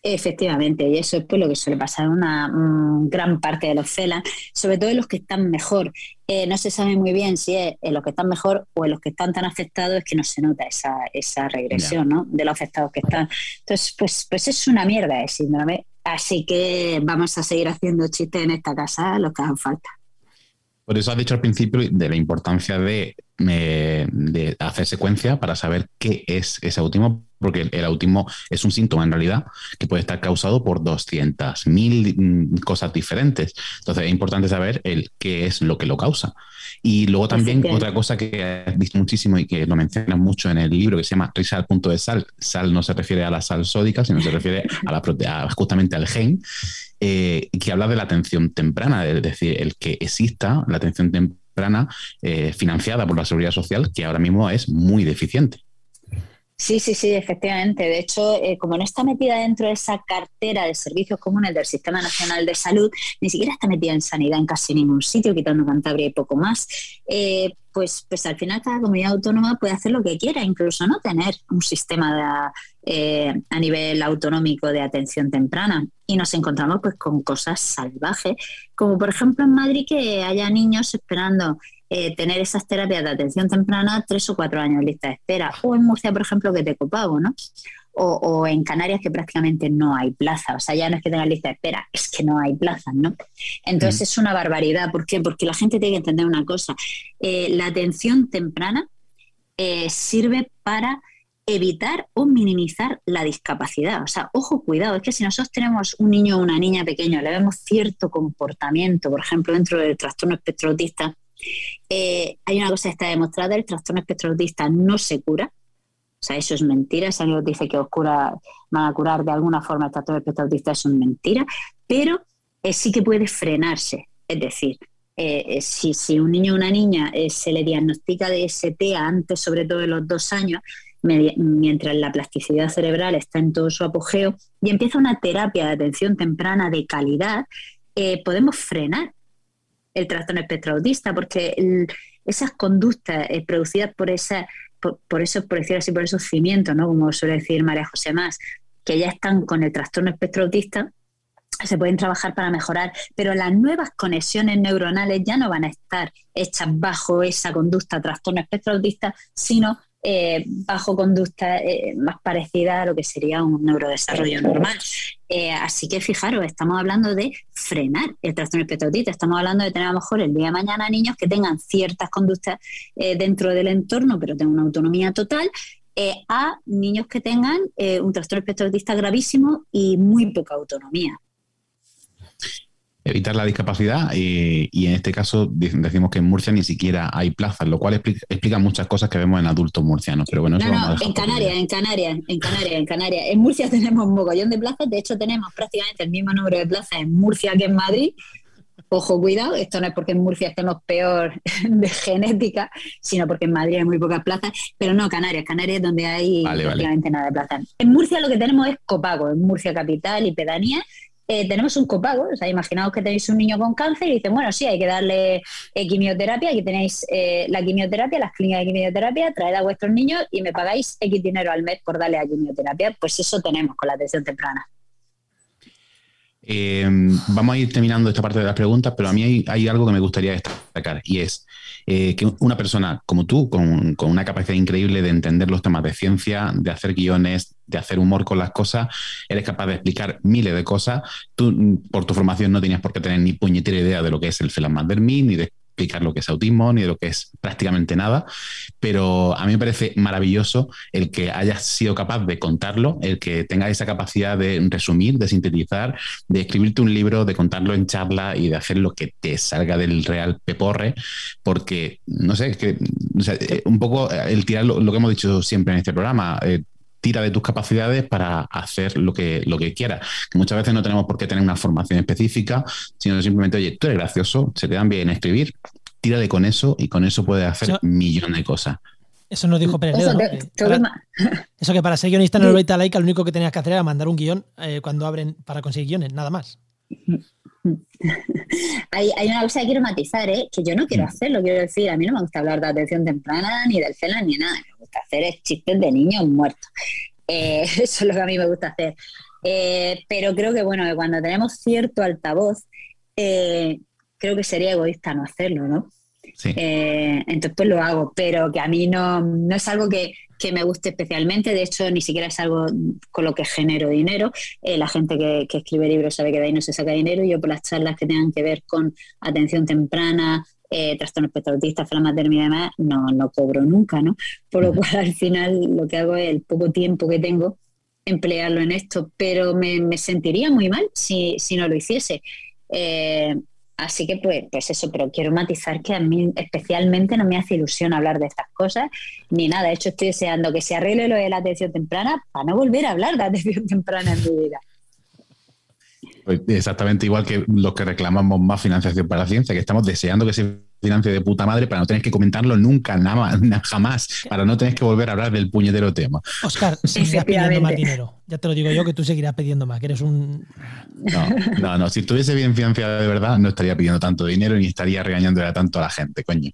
Efectivamente, y eso es pues lo que suele pasar en una mm, gran parte de los CELAN, sobre todo en los que están mejor. Eh, no se sabe muy bien si es en los que están mejor o en los que están tan afectados, es que no se nota esa, esa regresión ¿no? de los afectados que están. Entonces, pues, pues es una mierda el síndrome. Así que vamos a seguir haciendo chistes en esta casa, lo que hagan falta. Por eso has dicho al principio de la importancia de, eh, de hacer secuencia para saber qué es ese autismo, porque el, autismo es un síntoma en realidad que puede estar causado por 200.000 mm, cosas diferentes. Entonces es importante saber el qué es lo que lo causa. Y luego también otra cosa que has visto muchísimo y que lo mencionas mucho en el libro que se llama Risa al punto de sal. Sal no se refiere a la sal sódica, sino se refiere a la, justamente al gen. Eh, que habla de la atención temprana, es decir, el que exista la atención temprana eh, financiada por la seguridad social, que ahora mismo es muy deficiente. Sí, sí, sí, efectivamente. De hecho, eh, como no está metida dentro de esa cartera de servicios comunes del Sistema Nacional de Salud, ni siquiera está metida en sanidad en casi ningún sitio, quitando Cantabria y poco más, eh, pues, pues al final cada comunidad autónoma puede hacer lo que quiera, incluso no tener un sistema eh, a nivel autonómico de atención temprana. Y nos encontramos pues con cosas salvajes, como por ejemplo en Madrid que haya niños esperando eh, tener esas terapias de atención temprana tres o cuatro años lista de espera. O en Murcia, por ejemplo, que te copago, ¿no? O, en Canarias que prácticamente no hay plaza. O sea, ya no es que tenga lista de espera, es que no hay plazas, ¿no? Entonces mm. es una barbaridad. ¿Por qué? Porque la gente tiene que entender una cosa. Eh, la atención temprana eh, sirve para evitar o minimizar la discapacidad. O sea, ojo, cuidado, es que si nosotros tenemos un niño o una niña pequeño, le vemos cierto comportamiento, por ejemplo, dentro del trastorno espectro autista, eh, hay una cosa que está demostrada, el trastorno espectro autista no se cura. O sea, eso es mentira. Si alguien dice que os cura, van a curar de alguna forma el trastorno espectro autista, eso es mentira. Pero eh, sí que puede frenarse. Es decir, eh, si, un niño o una niña se le diagnostica de ST antes, sobre todo de los dos años, mientras la plasticidad cerebral está en todo su apogeo y empieza una terapia de atención temprana de calidad, podemos frenar el trastorno espectro autista, porque esas conductas eh, producidas por, esa, por, eso, por decir así, por esos cimientos, ¿no? como suele decir María José Más, que ya están con el trastorno espectro autista, se pueden trabajar para mejorar, pero las nuevas conexiones neuronales ya no van a estar hechas bajo esa conducta trastorno espectro autista, sino eh, bajo conducta eh, más parecida a lo que sería un neurodesarrollo normal. Eh, así que fijaros, estamos hablando de frenar el trastorno espectro estamos hablando de tener a lo mejor el día de mañana niños que tengan ciertas conductas dentro del entorno, pero tengan una autonomía total, a niños que tengan un trastorno espectro gravísimo y muy poca autonomía evitar la discapacidad y, en este caso decimos que en Murcia ni siquiera hay plazas, lo cual explica, muchas cosas que vemos en adultos murcianos. Pero bueno, no, no, en Canarias, en Canarias, en Canarias, en Canarias. En Murcia [laughs] tenemos un mogollón de plazas, de hecho tenemos prácticamente el mismo número de plazas en Murcia que en Madrid. Ojo, cuidado, esto no es porque en Murcia estemos peor [laughs] de genética, sino porque en Madrid hay muy pocas plazas, pero no Canarias, Canarias es donde hay prácticamente nada de plazas. En Murcia lo que tenemos es copago, en Murcia capital y pedanía, eh, tenemos un copago. O sea, imaginaos que tenéis un niño con cáncer y dicen, bueno, sí, hay que darle eh, quimioterapia, aquí tenéis eh, la quimioterapia, las clínicas de quimioterapia, traed a vuestros niños y me pagáis X dinero al mes por darle a quimioterapia. Pues eso tenemos con la atención temprana. Vamos a ir terminando esta parte de las preguntas, pero a mí hay algo que me gustaría destacar y es eh, que una persona como tú, con, una capacidad increíble de entender los temas de ciencia, de hacer guiones, de hacer humor con las cosas, eres capaz de explicar miles de cosas. Tú, por tu formación, no tenías por qué tener ni puñetera idea de lo que es el Phelan-Mandermin, ni de explicar lo que es autismo ni lo que es prácticamente nada, pero a mí me parece maravilloso el que hayas sido capaz de contarlo, el que tengas esa capacidad de resumir, de sintetizar, de escribirte un libro, de contarlo en charla y de hacer lo que te salga del real peporre, porque, no sé, es que eh, un poco el tirar lo, que hemos dicho siempre en este programa, eh, tira de tus capacidades para hacer lo que, lo que quieras. muchas veces no tenemos por qué tener una formación específica, sino simplemente, oye, tú eres gracioso, se te dan bien escribir, tira de con eso y con eso puedes hacer millones de cosas. Eso nos dijo Pérez eso, eso que para ser guionista en el Laika lo único que tenías que hacer era mandar un guion eh, cuando abren para conseguir guiones, nada más. [laughs] hay, una cosa que quiero matizar, ¿eh? que yo no quiero mm. hacerlo, quiero decir, a mí no me gusta hablar de atención temprana, ni del CELA, ni nada, me gusta hacer chistes de niños muertos. Eh, [laughs] eso es lo que a mí me gusta hacer. Eh, pero creo que, bueno, que cuando tenemos cierto altavoz, creo que sería egoísta no hacerlo, ¿no? Sí. Entonces, pues lo hago, pero que a mí no, no es algo que, que me guste especialmente. De hecho, ni siquiera es algo con lo que genero dinero. Eh, la gente que, que escribe libros sabe que de ahí no se saca dinero. Yo, por las charlas que tengan que ver con atención temprana, eh, trastorno espectro autista, flamatermia y demás, no, no cobro nunca, ¿no? Por lo cual, al final, lo que hago es el poco tiempo que tengo emplearlo en esto, pero me, me sentiría muy mal si, si no lo hiciese. Eh, así que, pues, pues eso, pero quiero matizar que a mí especialmente no me hace ilusión hablar de estas cosas ni nada. De hecho, estoy deseando que se arregle lo de la atención temprana para no volver a hablar de atención [laughs] temprana en mi vida. Pues exactamente igual que los que reclamamos más financiación para la ciencia, que estamos deseando que se financie de puta madre para no tener que comentarlo nunca, nada más, [laughs] na- jamás, para no tener que volver a hablar del puñetero tema. Oscar, seguirás pidiendo más dinero. Ya te lo digo yo que tú seguirás pidiendo más, que eres un. No, no, no. Si estuviese bien financiada de verdad, no estaría pidiendo tanto dinero ni estaría regañándole a tanto a la gente, coño.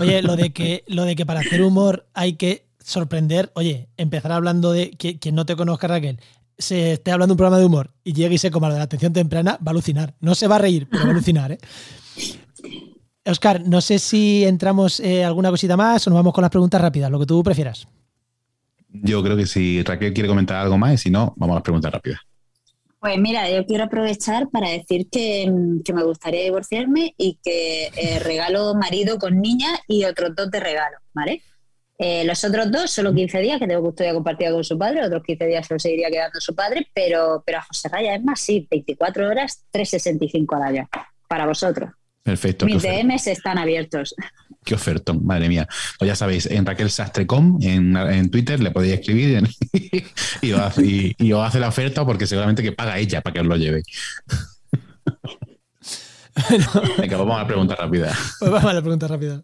Oye, lo de [laughs] que, lo de que para hacer humor hay que sorprender. Oye, empezar hablando de que quien no te conozca, Raquel, se esté hablando de un programa de humor y llegue y se coma lo de la atención temprana, va a alucinar. No se va a reír, pero va a alucinar, ¿eh? Oscar, no sé si entramos eh, alguna cosita más o nos vamos con las preguntas rápidas, lo que tú prefieras. Yo creo que si Raquel quiere comentar algo más y si no, vamos a las preguntas rápidas. Pues mira, yo quiero aprovechar para decir que, mm, que me gustaría divorciarme y que eh, regalo marido con niña y otros dos de regalo, ¿vale? Eh, los otros dos, solo 15 días, que tengo custodia compartida con su padre, otros 15 días se lo seguiría quedando su padre, pero, pero a José Raya es más, sí, 24 horas, 365 al año, para vosotros. Perfecto. Mis DMs están abiertos. qué ofertón, madre mía. Pues ya sabéis, en Raquel Sastre.com, en, en Twitter, le podéis escribir [laughs] y, os hace, y- y os hace la oferta porque seguramente que paga ella para que os lo lleve. [laughs] Venga, vamos a la pregunta rápida. Pues vamos a la pregunta rápida.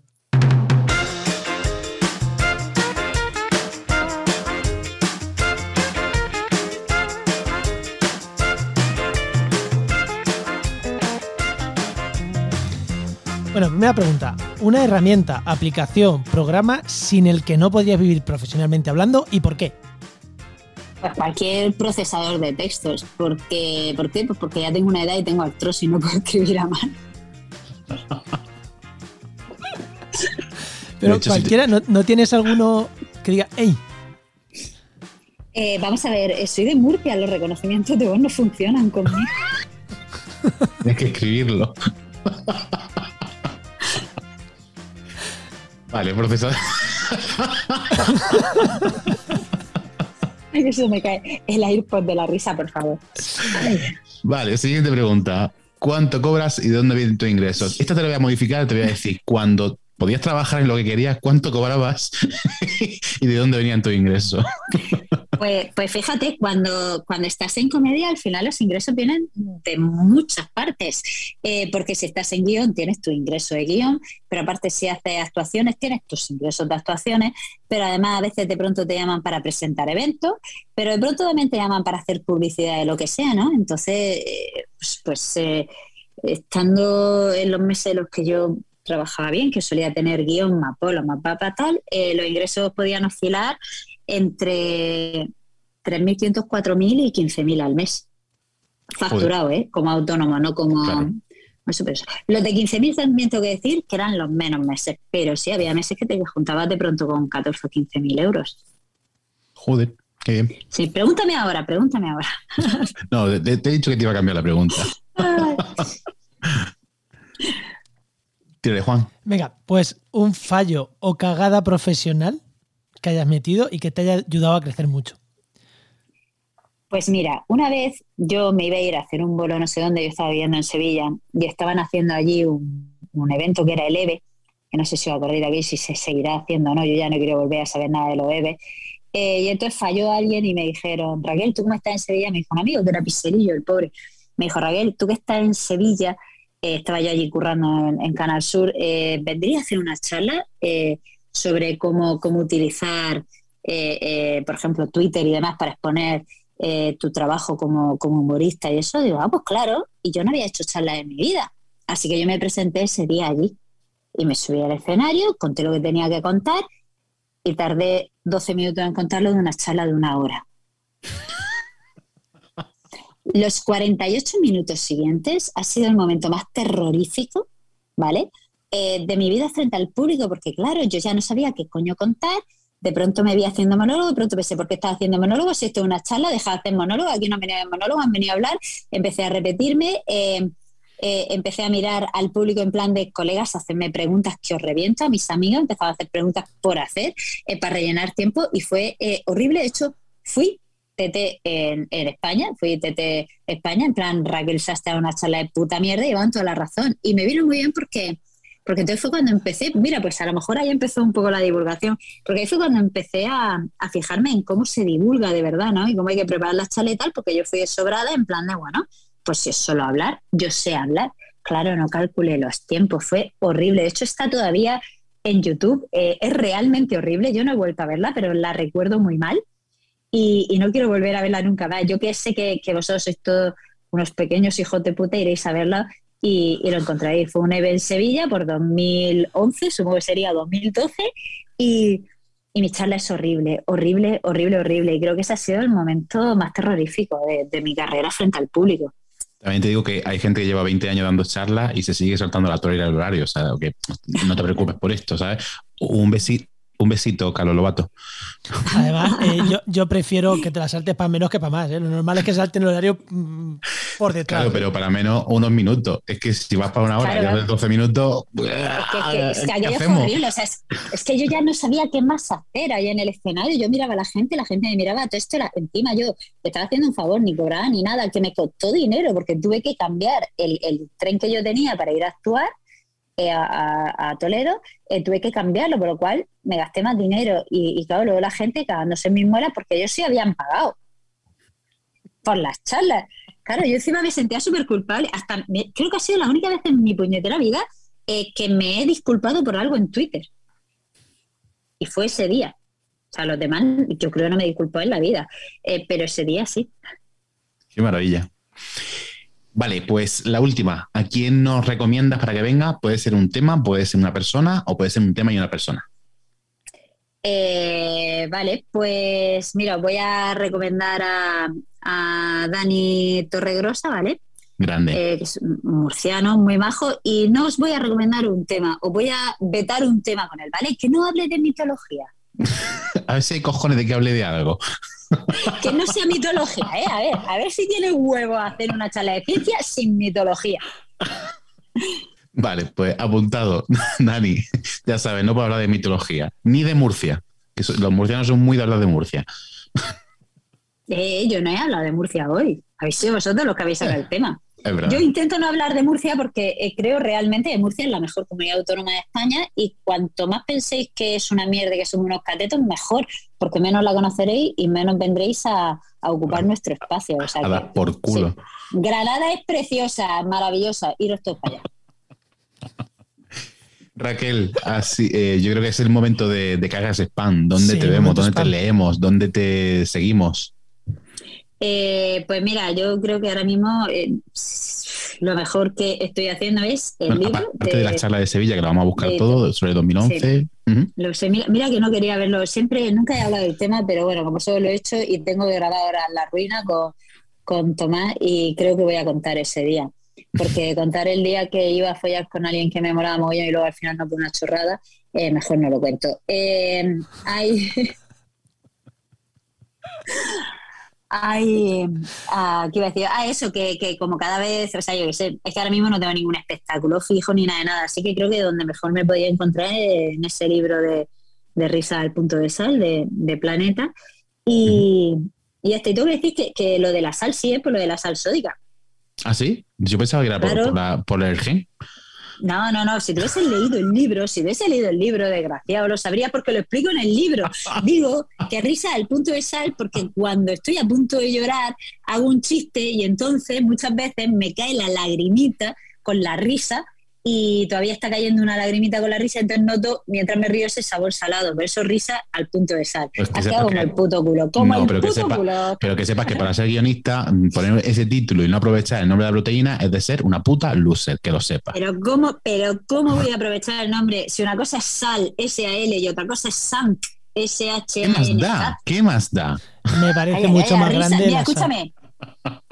Bueno, primera pregunta. Una herramienta, aplicación, programa sin el que no podrías vivir profesionalmente hablando y por qué. Pues cualquier procesador de textos. Porque, ¿Por qué? Pues porque ya tengo una edad y tengo artrosis y no puedo [laughs] escribir a mano. Pero hecho, cualquiera, ¿no, no tienes alguno que diga, hey, Eh, vamos a ver, eh, soy de Murcia, los reconocimientos de voz no funcionan conmigo. [laughs] Tienes que escribirlo. [laughs] Vale, procesador. Se me cae el AirPod de la risa, por favor. Vale, siguiente pregunta. ¿Cuánto cobras y de dónde vienen tus ingresos? Esta te la voy a modificar, te voy a decir, cuando podías trabajar en lo que querías, ¿cuánto cobrabas [laughs] y de dónde venían tus ingresos? Pues, pues fíjate, cuando, cuando estás en comedia, al final los ingresos vienen de muchas partes. Eh, porque si estás en guion, tienes tu ingreso de guion, pero aparte si haces actuaciones, tienes tus ingresos de actuaciones, pero además a veces de pronto te llaman para presentar eventos, pero de pronto también te llaman para hacer publicidad de lo que sea, ¿no? Entonces, eh, pues, pues, eh, estando en los meses en los que yo trabajaba bien, que solía tener guion, más polo, más papa, tal, eh, los ingresos podían oscilar entre 3.500, 4.000 y 15.000 al mes. Facturado, ¿eh? Como autónomo, no como... Claro. Los de 15.000 también tengo que decir que eran los menos meses, pero sí, había meses que te juntabas de pronto con 14 o 15.000 euros. Joder, qué bien. Sí, pregúntame ahora, pregúntame ahora. No, te, te he dicho que te iba a cambiar la pregunta. [laughs] Tírale, Juan. venga, pues un fallo o cagada profesional que hayas metido y que te haya ayudado a crecer mucho. Pues mira, una vez yo me iba a ir a hacer un bolo no sé dónde, yo estaba viviendo en Sevilla y estaban haciendo allí un, un evento que era el EVE, que no sé si os acordáis de aquí, si se seguirá haciendo o no, yo ya no quiero volver a saber nada de los EVE. Eh, y entonces falló alguien y me dijeron, Raquel, ¿tú cómo estás en Sevilla? Me dijo un amigo que era pizzerillo, el pobre. Me dijo, Raquel, tú que estás en Sevilla, estaba yo allí currando en, Canal Sur, eh, ¿vendría a hacer una charla eh, sobre cómo, cómo utilizar, eh, por ejemplo, Twitter y demás para exponer tu trabajo como, como humorista y eso? Digo, ah, pues claro, y yo no había hecho charlas en mi vida. Así que yo me presenté ese día allí y me subí al escenario, conté lo que tenía que contar y tardé 12 minutos en contarlo de una charla de una hora. Los 48 minutos siguientes ha sido el momento más terrorífico, ¿vale? Eh, de mi vida frente al público, porque claro, yo ya no sabía qué coño contar. De pronto me vi haciendo monólogo, de pronto pensé, ¿por qué estaba haciendo monólogo? Si esto es una charla, deja de hacer monólogo, aquí no han venido monólogo, han venido a hablar. Empecé a repetirme, eh, eh, empecé a mirar al público en plan de colegas, hacerme preguntas que os reviento, a mis amigos, empezaba a hacer preguntas por hacer, para rellenar tiempo, y fue horrible. De hecho, fui TT en, España, fui TT España, en plan Raquel Sastre a una charla de puta mierda y van toda la razón. Y me vino muy bien porque, porque entonces fue cuando empecé, mira, pues a lo mejor ahí empezó un poco la divulgación, porque ahí fue cuando empecé a, fijarme en cómo se divulga de verdad, ¿no? Y cómo hay que preparar la charla y tal, porque yo fui sobrada en plan de, bueno, pues si es solo hablar, yo sé hablar. Claro, no calculé los tiempos, fue horrible. De hecho, está todavía en YouTube, eh, es realmente horrible. Yo no he vuelto a verla, pero la recuerdo muy mal y, no quiero volver a verla nunca más. Yo que sé que, vosotros sois todos unos pequeños hijos de puta, iréis a verla y, lo encontraréis. Fue un evento en Sevilla por 2011, supongo que sería 2012, y, y mi charla es horrible, horrible, horrible, horrible. Y creo que ese ha sido el momento más terrorífico de, mi carrera frente al público. También te digo que hay gente que lleva 20 años dando charlas y se sigue soltando la torre y el horario, o sea, que no te preocupes por esto, ¿sabes? Un besito, un besito, Carlos Lobato. Además, eh, yo, prefiero que te la saltes para menos que para más. ¿eh? Lo normal es que salten el horario mm, por detrás. Claro, pero para menos unos minutos. Es que si vas para una hora y haces 12 minutos. Es que, es, horrible. O sea, es, que yo ya no sabía qué más hacer ahí en el escenario. Yo miraba a la gente, la gente me miraba todo esto. encima yo te estaba haciendo un favor, ni cobraba ni nada, que me costó dinero porque tuve que cambiar el, el tren que yo tenía para ir a actuar eh, a, Toledo, eh, tuve que cambiarlo, por lo cual me gasté más dinero. Y, claro, luego la gente cagándose en mis muelas porque ellos sí habían pagado por las charlas. Claro, yo encima me sentía súper culpable. Hasta creo que ha sido la única vez en mi puñetera vida eh, que me he disculpado por algo en Twitter. Y fue ese día. O sea, los demás yo creo que no me disculpó en la vida, pero ese día sí. Qué maravilla. Vale, pues la última. ¿A quién nos recomiendas para que venga? Puede ser un tema, puede ser una persona o puede ser un tema y una persona. Eh, vale, pues mira, voy a recomendar a, Dani Torregrosa, ¿vale? Grande. Eh, que es murciano, muy majo, y no os voy a recomendar un tema, os voy a vetar un tema con él, ¿vale? Que no hable de mitología. [laughs] a ver si hay cojones de que hable de algo. Que no sea mitología, ¿eh? A ver, a ver si tiene huevo a hacer una charla de ciencia sin mitología. Vale, pues apuntado. [laughs] Dani, ya sabes, no puedo hablar de mitología, ni de Murcia. Que los murcianos son muy de hablar de Murcia. Eh, yo no he hablado de Murcia hoy. Habéis sido vosotros los que habéis hablado del tema. Yo intento no hablar de Murcia porque eh, creo realmente que Murcia es la mejor comunidad autónoma de España y cuanto más penséis que es una mierda, que somos unos catetos, mejor, porque menos la conoceréis y menos vendréis a, ocupar nuestro espacio. O sea a por culo. Granada es preciosa, maravillosa, iros todos para allá. Raquel, así, eh, yo creo que es el momento de, que hagas spam. ¿Dónde te vemos? ¿Dónde te leemos? ¿Dónde te seguimos? Eh, pues mira, yo creo que ahora mismo eh, lo mejor que estoy haciendo es el libro. Aparte de, la charla de Sevilla, que lo vamos a buscar todo, sobre 2011. mira, que no quería verlo. Siempre, nunca he hablado del tema, pero bueno, como solo lo he hecho y tengo que grabar ahora La Ruina con, con Tomás y creo que voy a contar ese día. Porque [laughs] contar el día que iba a follar con alguien que me molaba mogollón y luego al final no fue una chorrada, eh, mejor no lo cuento. hay. [laughs] Ay, ah, ¿qué iba a decir? Ah, eso, que, como cada vez, o sea, yo qué sé, es que ahora mismo no tengo ningún espectáculo fijo ni nada de nada, así que creo que donde mejor me podía encontrar es en ese libro de, Risa al punto de sal, de, Planeta. Y, y hasta y tengo que decir que, lo de la sal sí es por lo de la sal sódica. ¿Ah, sí? Yo pensaba que era por, por el gen. No, no, no. Si tú hubiese leído el libro, si hubiese leído el libro, desgraciado, lo sabría porque lo explico en el libro. Digo que risa al punto de sal porque cuando estoy a punto de llorar hago un chiste y entonces muchas veces me cae la lagrimita con la risa y todavía está cayendo una lagrimita con la risa, entonces noto mientras me río ese sabor salado, por eso risa al punto de sal. Pues como el puto culo, como el pero puto que culo. Pero que sepas que para ser guionista, poner ese título y no aprovechar el nombre de la proteína es de ser una puta loser, que lo sepas. Pero ¿cómo, pero ¿cómo voy a aprovechar el nombre si una cosa es sal, S-A-L, y otra cosa es sant, S-H-A-N? ¿Qué más da? ¿Qué más da? Me parece mucho más grande. Mira, escúchame,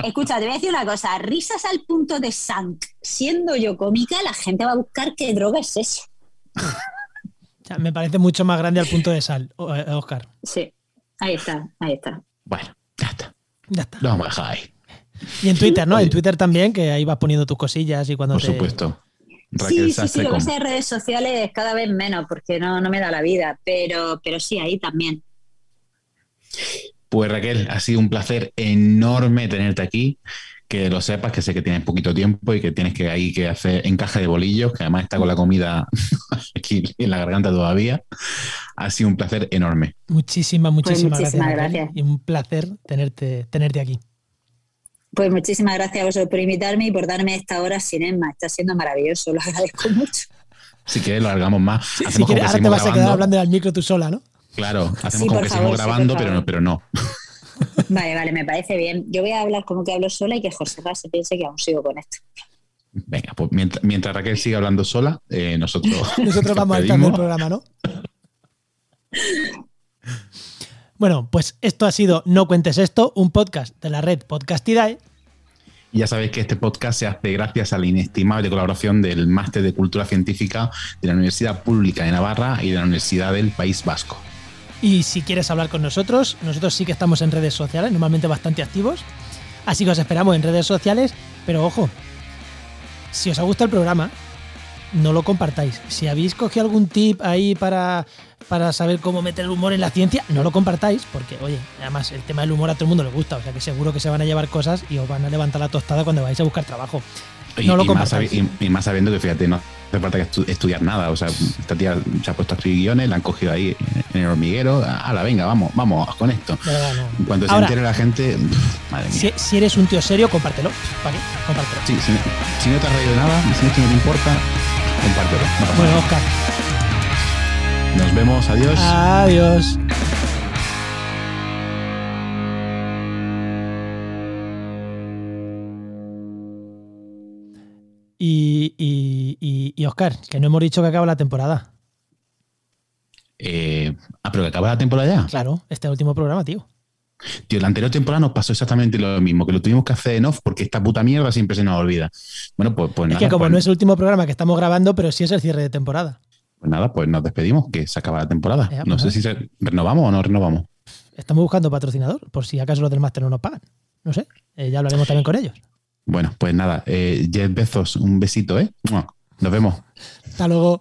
Escucha, te voy a decir una cosa. Risas al punto de sank. Siendo yo cómica, la gente va a buscar qué droga es eso. me parece mucho más grande al punto de sal, Oscar. Sí, ahí está, ahí está. Bueno, ya está. Ya está. Lo vamos a dejar ahí. Y en Twitter, ¿no? En Twitter también, que ahí vas poniendo tus cosillas y cuando Por supuesto. sí, sí, sí, lo que sé redes sociales cada vez menos, porque no, no me da la vida, pero, pero sí, ahí también. Pues Raquel, ha sido un placer enorme tenerte aquí. Que lo sepas, que sé que tienes poquito tiempo y que tienes que ahí que hacer encaje de bolillos, que además está con la comida [laughs] aquí en la garganta todavía. Ha sido un placer enorme. Muchísimas, pues muchísimas, gracias, Y un placer tenerte, tenerte aquí. Pues muchísimas gracias a vosotros por invitarme y por darme esta hora cinema. Está siendo maravilloso, lo [laughs] agradezco mucho. Si quieres, lo alargamos más. si quieres, ahora te vas a quedar hablando al micro tú sola, ¿no? Claro, hacemos como que seguimos grabando, pero no, pero no. [laughs] Vale, vale, me parece bien. Yo voy a hablar como que hablo sola y que José se piense que aún sigo con esto. Venga, pues mientras, Raquel siga hablando sola, eh, nosotros. [laughs] nosotros vamos al cambio del programa, ¿no? [laughs] Bueno, pues esto ha sido No Cuentes Esto, un podcast de la red Podcastidae. Y ya sabéis que este podcast se hace gracias a la inestimable colaboración del Máster de Cultura Científica de la Universidad Pública de Navarra y de la Universidad del País Vasco. Y si quieres hablar con nosotros, nosotros sí que estamos en redes sociales, normalmente bastante activos. Así que os esperamos en redes sociales, pero ojo, si os ha gustado el programa, no lo compartáis. Si habéis cogido algún tip ahí para, para saber cómo meter el humor en la ciencia, no lo compartáis, porque, oye, además el tema del humor a todo el mundo le gusta, o sea que seguro que se van a llevar cosas y os van a levantar la tostada cuando vais a buscar trabajo. No lo compartáis. y más sabiendo que, fíjate, no, hace falta que estudiar nada. O sea, esta tía se ha puesto a escribir guiones, la han cogido ahí en el hormiguero. la venga, vamos, vamos con esto. En cuanto se entere la gente, madre mía. Si, eres un tío serio, compártelo. ¿Para qué? Compártelo. Sí, si, no te has reído de nada, si no te importa, compártelo. bueno, Oscar. Nos vemos, adiós. Adiós. Y, y, y, Oscar, que no hemos dicho que acaba la temporada. Eh, ah, pero que acaba la temporada ya. Claro, este es el último programa, tío. Tío, la anterior temporada nos pasó exactamente lo mismo, que lo tuvimos que hacer en off porque esta puta mierda siempre se nos olvida. Bueno, pues, pues Es que como pues no es el último programa que estamos grabando, pero sí es el cierre de temporada. Pues nada, pues nos despedimos, que se acaba la temporada. no pues sé si renovamos o no renovamos. Estamos buscando patrocinador, por si acaso los del máster no nos pagan. No sé, eh, ya hablaremos también con ellos. Bueno, pues nada, eh, Jeff Bezos, un besito, ¿eh? Nos vemos. Hasta luego.